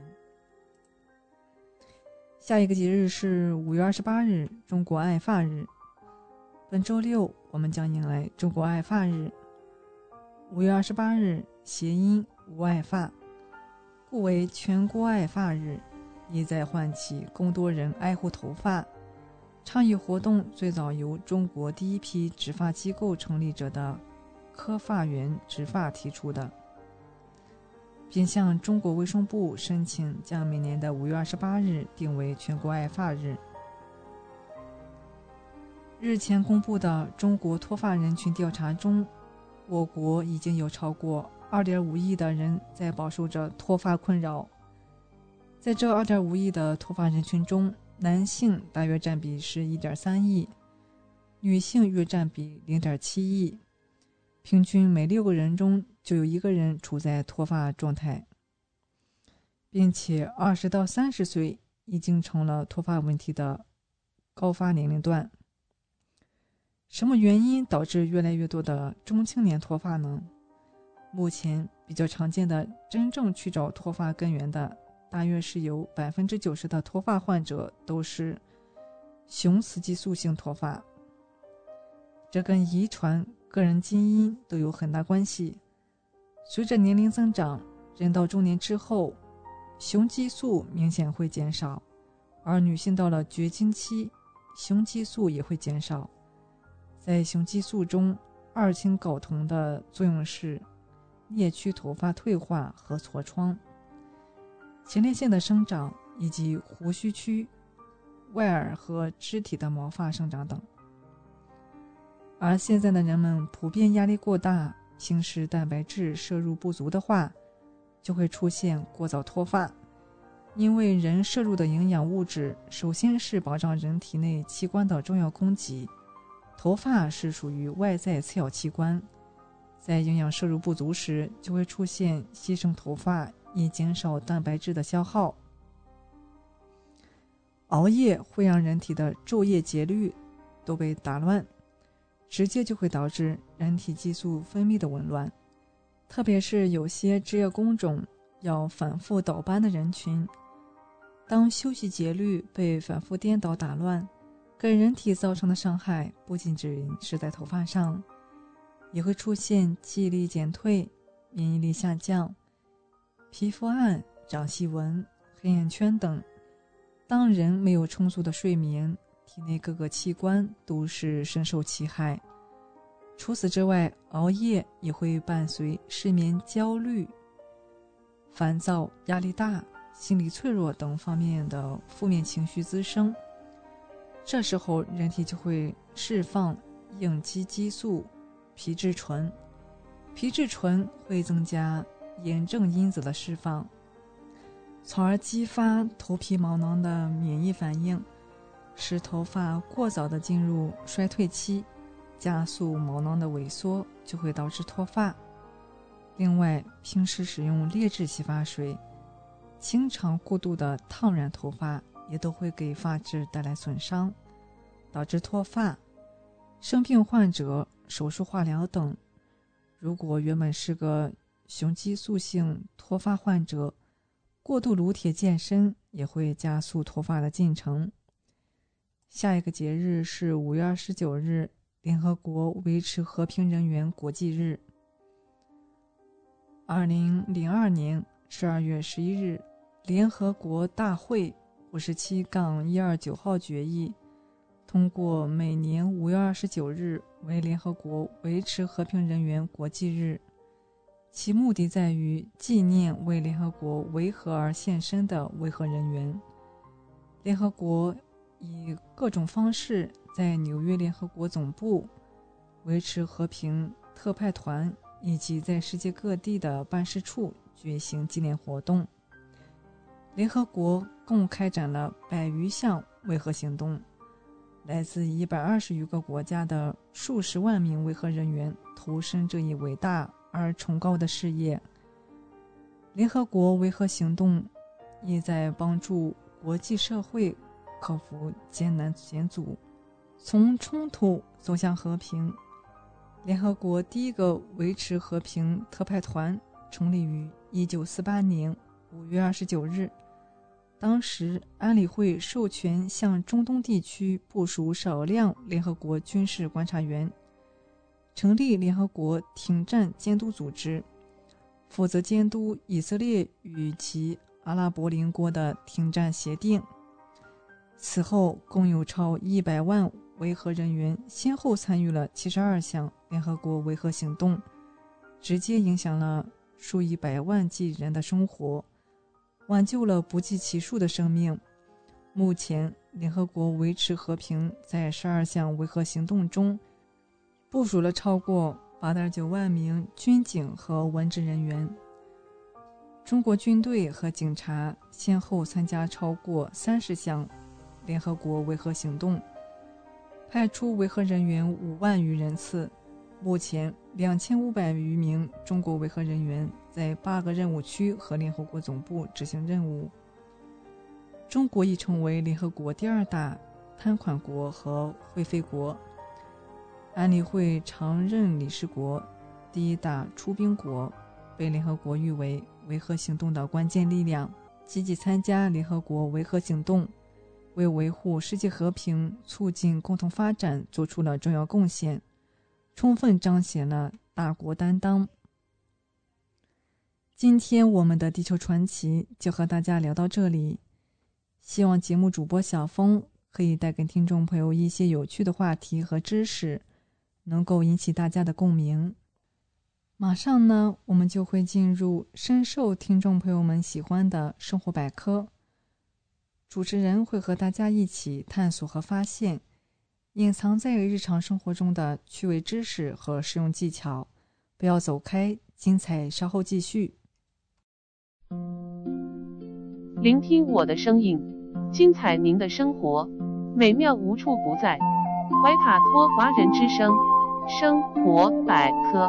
下一个节日是五月二十八日，中国爱发日。本周六我们将迎来中国爱发日。五月二十八日谐音无爱发，故为全国爱发日。意在唤起更多人爱护头发。倡议活动最早由中国第一批植发机构成立者的科发园植发提出的，并向中国卫生部申请将每年的五月二十八日定为全国爱发日。日前公布的中国脱发人群调查中，我国已经有超过二点五亿的人在饱受着脱发困扰。在这2.5亿的脱发人群中，男性大约占比是1.3亿，女性约占比0.7亿，平均每六个人中就有一个人处在脱发状态，并且20到30岁已经成了脱发问题的高发年龄段。什么原因导致越来越多的中青年脱发呢？目前比较常见的真正去找脱发根源的。大约是有百分之九十的脱发患者都是雄雌激素性脱发，这跟遗传、个人基因都有很大关系。随着年龄增长，人到中年之后，雄激素明显会减少，而女性到了绝经期，雄激素也会减少。在雄激素中，二氢睾酮的作用是颞区头发退化和痤疮。前列腺的生长以及胡须区、外耳和肢体的毛发生长等。而现在的人们普遍压力过大，平时蛋白质摄入不足的话，就会出现过早脱发。因为人摄入的营养物质首先是保障人体内器官的重要供给，头发是属于外在次要器官，在营养摄入不足时，就会出现牺牲头发。以减少蛋白质的消耗。熬夜会让人体的昼夜节律都被打乱，直接就会导致人体激素分泌的紊乱。特别是有些职业工种要反复倒班的人群，当休息节律被反复颠倒打乱，给人体造成的伤害不仅只是在头发上，也会出现记忆力减退、免疫力下降。皮肤暗、长细纹、黑眼圈等。当人没有充足的睡眠，体内各个器官都是深受其害。除此之外，熬夜也会伴随失眠、焦虑、烦躁、压力大、心理脆弱等方面的负面情绪滋生。这时候，人体就会释放应激激素皮质醇，皮质醇会增加。炎症因子的释放，从而激发头皮毛囊的免疫反应，使头发过早的进入衰退期，加速毛囊的萎缩，就会导致脱发。另外，平时使用劣质洗发水，经常过度的烫染头发，也都会给发质带来损伤，导致脱发。生病患者、手术化疗等，如果原本是个雄激素性脱发患者，过度撸铁健身也会加速脱发的进程。下一个节日是五月二十九日，联合国维持和平人员国际日。二零零二年十二月十一日，联合国大会五十七杠一二九号决议通过每年五月二十九日为联合国维持和平人员国际日，其目的在于纪念为联合国维和而献身的维和人员。联合国以各种方式在纽约联合国总部、维持和平特派团。以及在世界各地的办事处举行纪念活动。联合国共开展了百余项维和行动，来自一百二十余个国家的数十万名维和人员投身这一伟大而崇高的事业。联合国维和行动意在帮助国际社会克服艰难险阻，从冲突走向和平。联合国第一个维持和平特派团成立于1948年5月29日，当时安理会授权向中东地区部署少量联合国军事观察员，成立联合国停战监督组织，负责监督以色列与其阿拉伯邻国的停战协定。此后，共有超100万。维和人员先后参与了七十二项联合国维和行动，直接影响了数以百万计人的生活，挽救了不计其数的生命。目前，联合国维持和平在十二项维和行动中部署了超过八点九万名军警和文职人员。中国军队和警察先后参加超过三十项联合国维和行动。派出维和人员五万余人次，目前两千五百余名中国维和人员在八个任务区和联合国总部执行任务。中国已成为联合国第二大摊款国和会费国，安理会常任理事国，第一大出兵国，被联合国誉为维和行动的关键力量，积极参加联合国维和行动。为维护世界和平、促进共同发展做出了重要贡献，充分彰显了大国担当。今天我们的地球传奇就和大家聊到这里，希望节目主播小峰可以带给听众朋友一些有趣的话题和知识，能够引起大家的共鸣。马上呢，我们就会进入深受听众朋友们喜欢的生活百科。主持人会和大家一起探索和发现隐藏在日常生活中的趣味知识和实用技巧。不要走开，精彩稍后继续。聆听我的声音，精彩您的生活，美妙无处不在。怀卡托华人之声生活百科。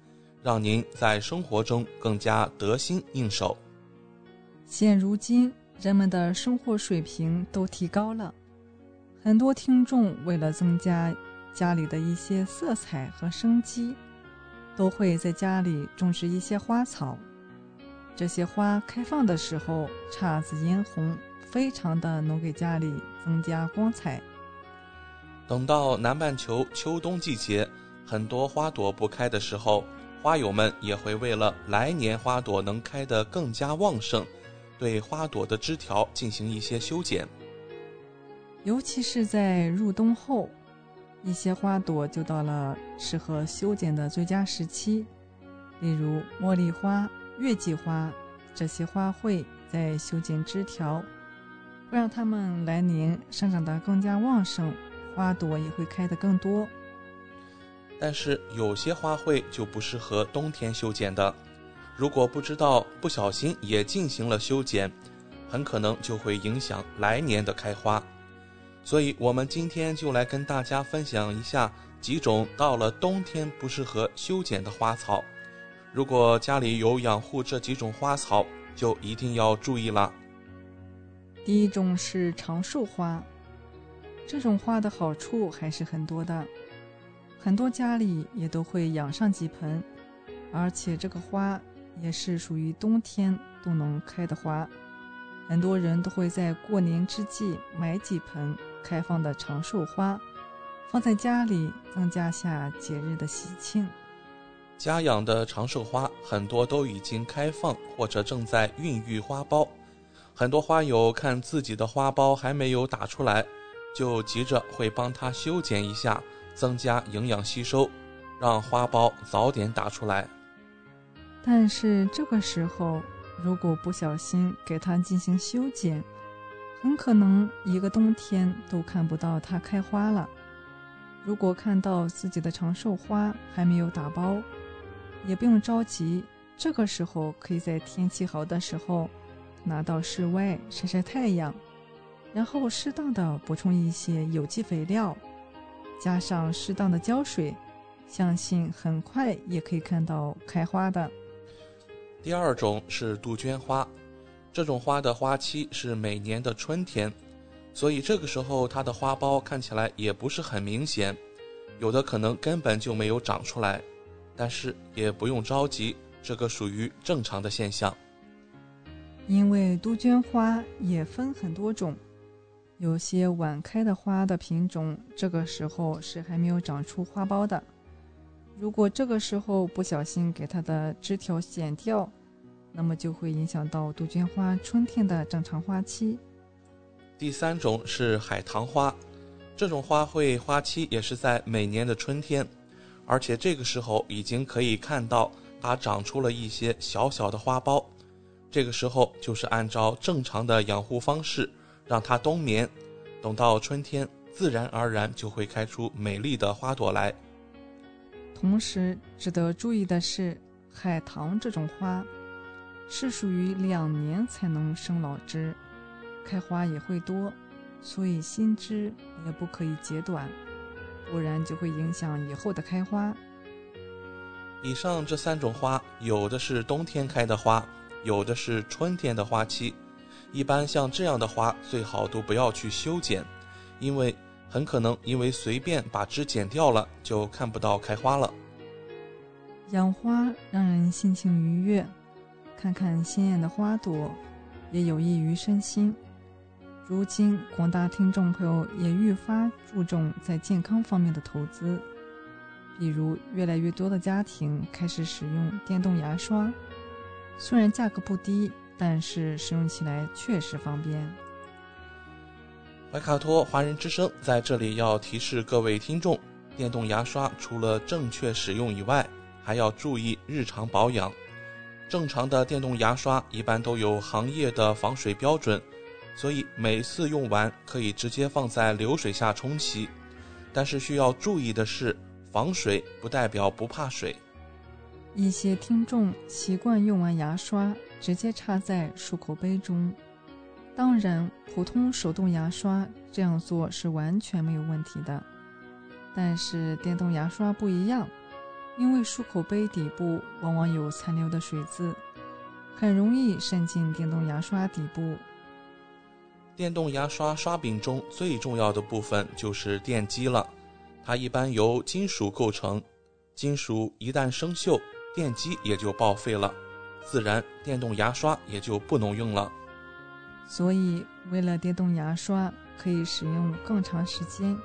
让您在生活中更加得心应手。现如今，人们的生活水平都提高了，很多听众为了增加家里的一些色彩和生机，都会在家里种植一些花草。这些花开放的时候，姹紫嫣红，非常的能给家里增加光彩。等到南半球秋冬季节，很多花朵不开的时候。花友们也会为了来年花朵能开得更加旺盛，对花朵的枝条进行一些修剪。尤其是在入冬后，一些花朵就到了适合修剪的最佳时期。例如茉莉花、月季花，这些花卉在修剪枝条，会让它们来年生长得更加旺盛，花朵也会开得更多。但是有些花卉就不适合冬天修剪的，如果不知道不小心也进行了修剪，很可能就会影响来年的开花。所以，我们今天就来跟大家分享一下几种到了冬天不适合修剪的花草。如果家里有养护这几种花草，就一定要注意了。第一种是长寿花，这种花的好处还是很多的。很多家里也都会养上几盆，而且这个花也是属于冬天都能开的花。很多人都会在过年之际买几盆开放的长寿花，放在家里，增加下节日的喜庆。家养的长寿花很多都已经开放或者正在孕育花苞，很多花友看自己的花苞还没有打出来，就急着会帮它修剪一下。增加营养吸收，让花苞早点打出来。但是这个时候，如果不小心给它进行修剪，很可能一个冬天都看不到它开花了。如果看到自己的长寿花还没有打苞，也不用着急，这个时候可以在天气好的时候拿到室外晒晒太阳，然后适当的补充一些有机肥料。加上适当的浇水，相信很快也可以看到开花的。第二种是杜鹃花，这种花的花期是每年的春天，所以这个时候它的花苞看起来也不是很明显，有的可能根本就没有长出来，但是也不用着急，这个属于正常的现象。因为杜鹃花也分很多种。有些晚开的花的品种，这个时候是还没有长出花苞的。如果这个时候不小心给它的枝条剪掉，那么就会影响到杜鹃花春天的正常花期。第三种是海棠花，这种花卉花期也是在每年的春天，而且这个时候已经可以看到它长出了一些小小的花苞。这个时候就是按照正常的养护方式。让它冬眠，等到春天，自然而然就会开出美丽的花朵来。同时，值得注意的是，海棠这种花是属于两年才能生老枝，开花也会多，所以新枝也不可以截短，不然就会影响以后的开花。以上这三种花，有的是冬天开的花，有的是春天的花期。一般像这样的花，最好都不要去修剪，因为很可能因为随便把枝剪掉了，就看不到开花了。养花让人心情愉悦，看看鲜艳的花朵，也有益于身心。如今广大听众朋友也愈发注重在健康方面的投资，比如越来越多的家庭开始使用电动牙刷，虽然价格不低。但是使用起来确实方便。怀卡托华人之声在这里要提示各位听众：电动牙刷除了正确使用以外，还要注意日常保养。正常的电动牙刷一般都有行业的防水标准，所以每次用完可以直接放在流水下冲洗。但是需要注意的是，防水不代表不怕水。一些听众习惯用完牙刷。直接插在漱口杯中。当然，普通手动牙刷这样做是完全没有问题的。但是电动牙刷不一样，因为漱口杯底部往往有残留的水渍，很容易渗进电动牙刷底部。电动牙刷刷柄中最重要的部分就是电机了，它一般由金属构成，金属一旦生锈，电机也就报废了。自然，电动牙刷也就不能用了。所以，为了电动牙刷可以使用更长时间，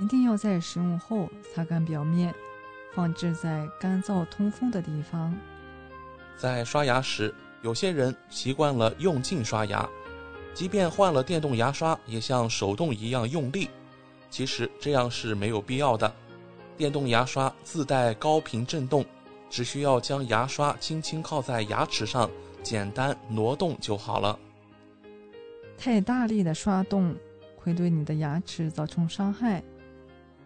一定要在使用后擦干表面，放置在干燥通风的地方。在刷牙时，有些人习惯了用劲刷牙，即便换了电动牙刷，也像手动一样用力。其实这样是没有必要的。电动牙刷自带高频振动。只需要将牙刷轻轻靠在牙齿上，简单挪动就好了。太大力的刷动会对你的牙齿造成伤害，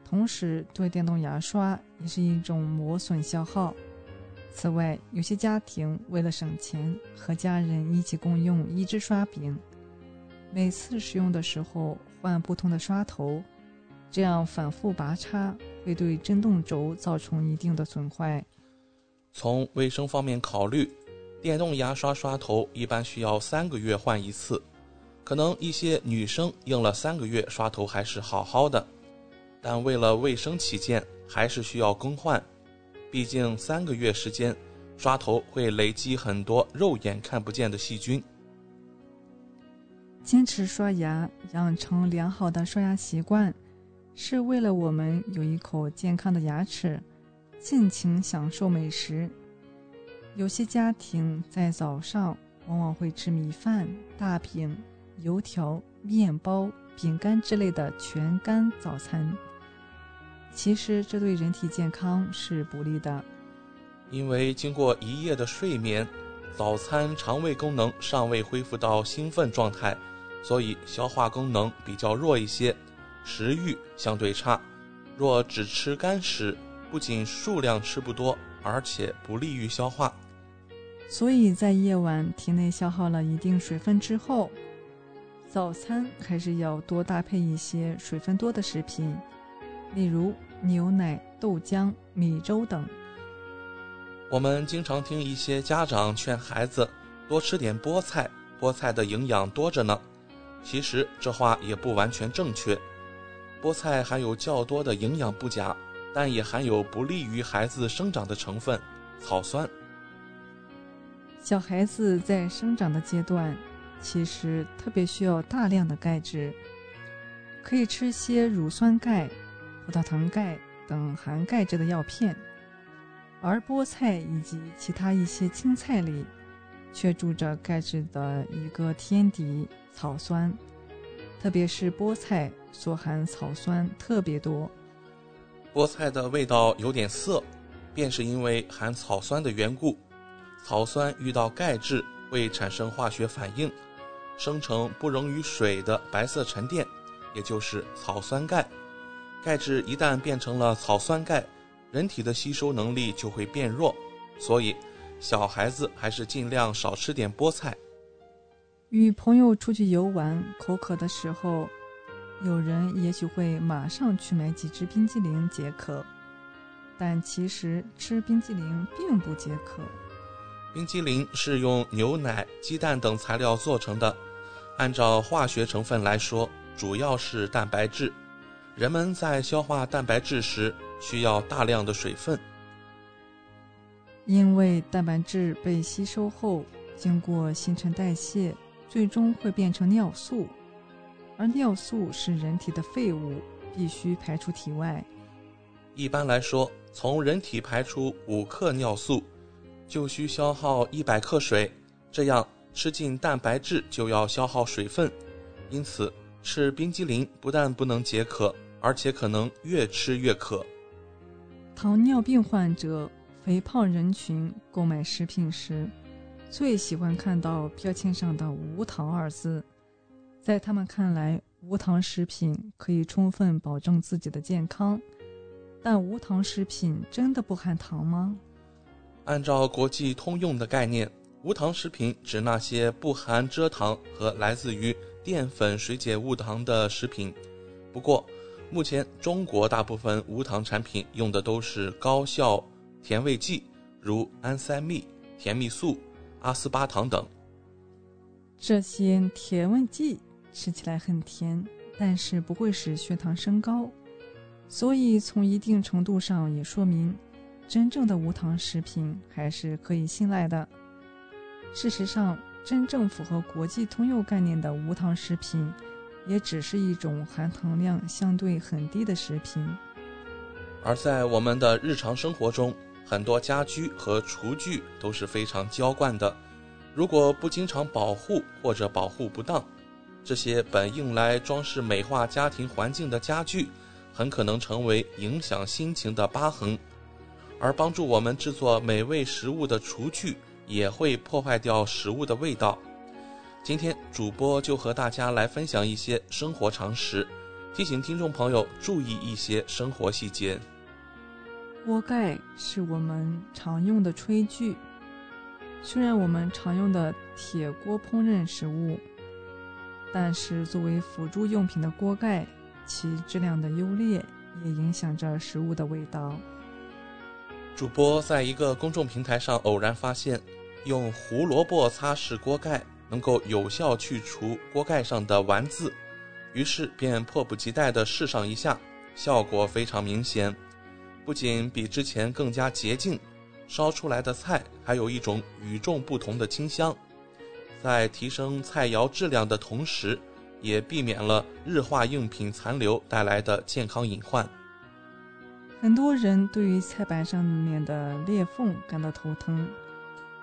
同时对电动牙刷也是一种磨损消耗。此外，有些家庭为了省钱，和家人一起共用一支刷柄，每次使用的时候换不同的刷头，这样反复拔插会对振动轴造成一定的损坏。从卫生方面考虑，电动牙刷刷头一般需要三个月换一次。可能一些女生用了三个月刷头还是好好的，但为了卫生起见，还是需要更换。毕竟三个月时间，刷头会累积很多肉眼看不见的细菌。坚持刷牙，养成良好的刷牙习惯，是为了我们有一口健康的牙齿，尽情享受美食。有些家庭在早上往往会吃米饭、大饼、油条、面包、饼干之类的全干早餐。其实这对人体健康是不利的，因为经过一夜的睡眠，早餐肠胃功能尚未恢复到兴奋状态，所以消化功能比较弱一些，食欲相对差。若只吃干食，不仅数量吃不多，而且不利于消化。所以在夜晚体内消耗了一定水分之后，早餐还是要多搭配一些水分多的食品，例如。牛奶、豆浆、米粥等。我们经常听一些家长劝孩子多吃点菠菜，菠菜的营养多着呢。其实这话也不完全正确。菠菜含有较多的营养不假，但也含有不利于孩子生长的成分——草酸。小孩子在生长的阶段，其实特别需要大量的钙质，可以吃些乳酸钙。葡萄糖钙等含钙质的药片，而菠菜以及其他一些青菜里，却住着钙质的一个天敌草酸，特别是菠菜所含草酸特别多。菠菜的味道有点涩，便是因为含草酸的缘故。草酸遇到钙质会产生化学反应，生成不溶于水的白色沉淀，也就是草酸钙。钙质一旦变成了草酸钙，人体的吸收能力就会变弱，所以小孩子还是尽量少吃点菠菜。与朋友出去游玩，口渴的时候，有人也许会马上去买几支冰激凌解渴，但其实吃冰激凌并不解渴。冰激凌是用牛奶、鸡蛋等材料做成的，按照化学成分来说，主要是蛋白质。人们在消化蛋白质时需要大量的水分，因为蛋白质被吸收后，经过新陈代谢，最终会变成尿素，而尿素是人体的废物，必须排出体外。一般来说，从人体排出五克尿素，就需消耗一百克水，这样吃进蛋白质就要消耗水分，因此吃冰激凌不但不能解渴。而且可能越吃越渴。糖尿病患者、肥胖人群购买食品时，最喜欢看到标签上的“无糖”二字。在他们看来，无糖食品可以充分保证自己的健康。但无糖食品真的不含糖吗？按照国际通用的概念，无糖食品指那些不含蔗糖和来自于淀粉水解物糖的食品。不过，目前，中国大部分无糖产品用的都是高效甜味剂，如安赛蜜、甜蜜素、阿斯巴糖等。这些甜味剂吃起来很甜，但是不会使血糖升高，所以从一定程度上也说明，真正的无糖食品还是可以信赖的。事实上，真正符合国际通用概念的无糖食品。也只是一种含糖量相对很低的食品，而在我们的日常生活中，很多家居和厨具都是非常娇惯的。如果不经常保护或者保护不当，这些本用来装饰美化家庭环境的家具，很可能成为影响心情的疤痕。而帮助我们制作美味食物的厨具，也会破坏掉食物的味道。今天主播就和大家来分享一些生活常识，提醒听众朋友注意一些生活细节。锅盖是我们常用的炊具，虽然我们常用的铁锅烹饪食物，但是作为辅助用品的锅盖，其质量的优劣也影响着食物的味道。主播在一个公众平台上偶然发现，用胡萝卜擦拭锅盖能够有效去除锅盖上的丸子，于是便迫不及待地试上一下，效果非常明显，不仅比之前更加洁净，烧出来的菜还有一种与众不同的清香，在提升菜肴质量的同时，也避免了日化用品残留带来的健康隐患。很多人对于菜板上面的裂缝感到头疼，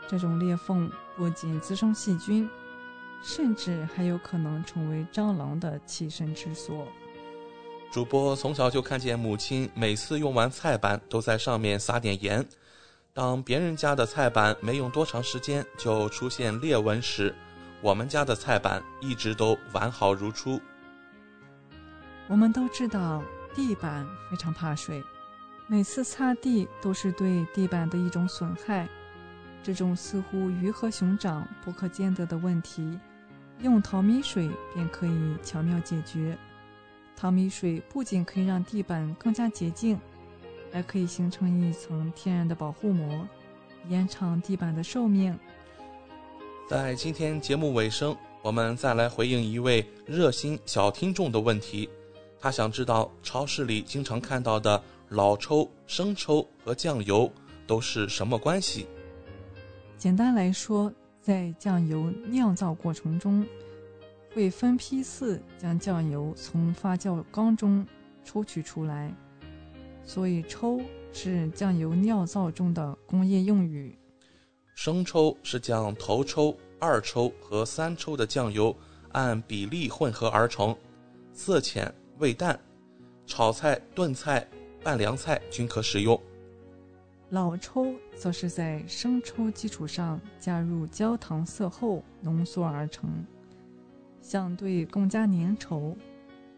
这种裂缝不仅滋生细菌，甚至还有可能成为蟑螂的栖身之所。主播从小就看见母亲每次用完菜板都在上面撒点盐，当别人家的菜板没用多长时间就出现裂纹时，我们家的菜板一直都完好如初。我们都知道地板非常怕水。每次擦地都是对地板的一种损害，这种似乎鱼和熊掌不可兼得的问题，用淘米水便可以巧妙解决。淘米水不仅可以让地板更加洁净，还可以形成一层天然的保护膜，延长地板的寿命。在今天节目尾声，我们再来回应一位热心小听众的问题，他想知道超市里经常看到的。老抽、生抽和酱油都是什么关系？简单来说，在酱油酿造过程中，会分批次将酱油从发酵缸中抽取出来，所以抽是酱油酿造中的工业用语。生抽是将头抽、二抽和三抽的酱油按比例混合而成，色浅味淡，炒菜、炖菜。拌凉菜均可使用。老抽则是在生抽基础上加入焦糖色后浓缩而成，相对更加粘稠，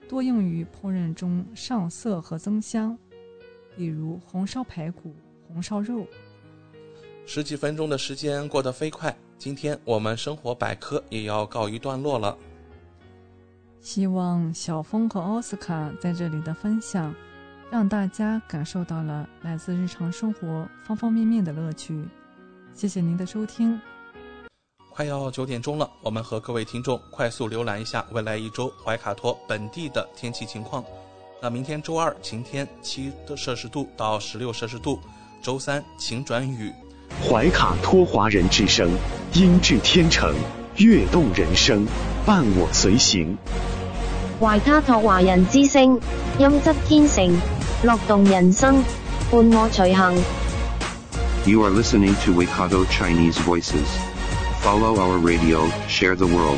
多用于烹饪中上色和增香，比如红烧排骨、红烧肉。十几分钟的时间过得飞快，今天我们生活百科也要告一段落了。希望小峰和奥斯卡在这里的分享。让大家感受到了来自日常生活方方面面的乐趣。谢谢您的收听。快要九点钟了，我们和各位听众快速浏览一下未来一周怀卡托本地的天气情况。那明天周二晴天，七摄氏度到十六摄氏度；周三晴转雨。怀卡托华人之声，音质天成，悦动人生，伴我随行。怀卡托华人之声，音质天成。乐动人生，伴我随行。You are listening to Waikato Chinese Voices. Follow our radio, share the world.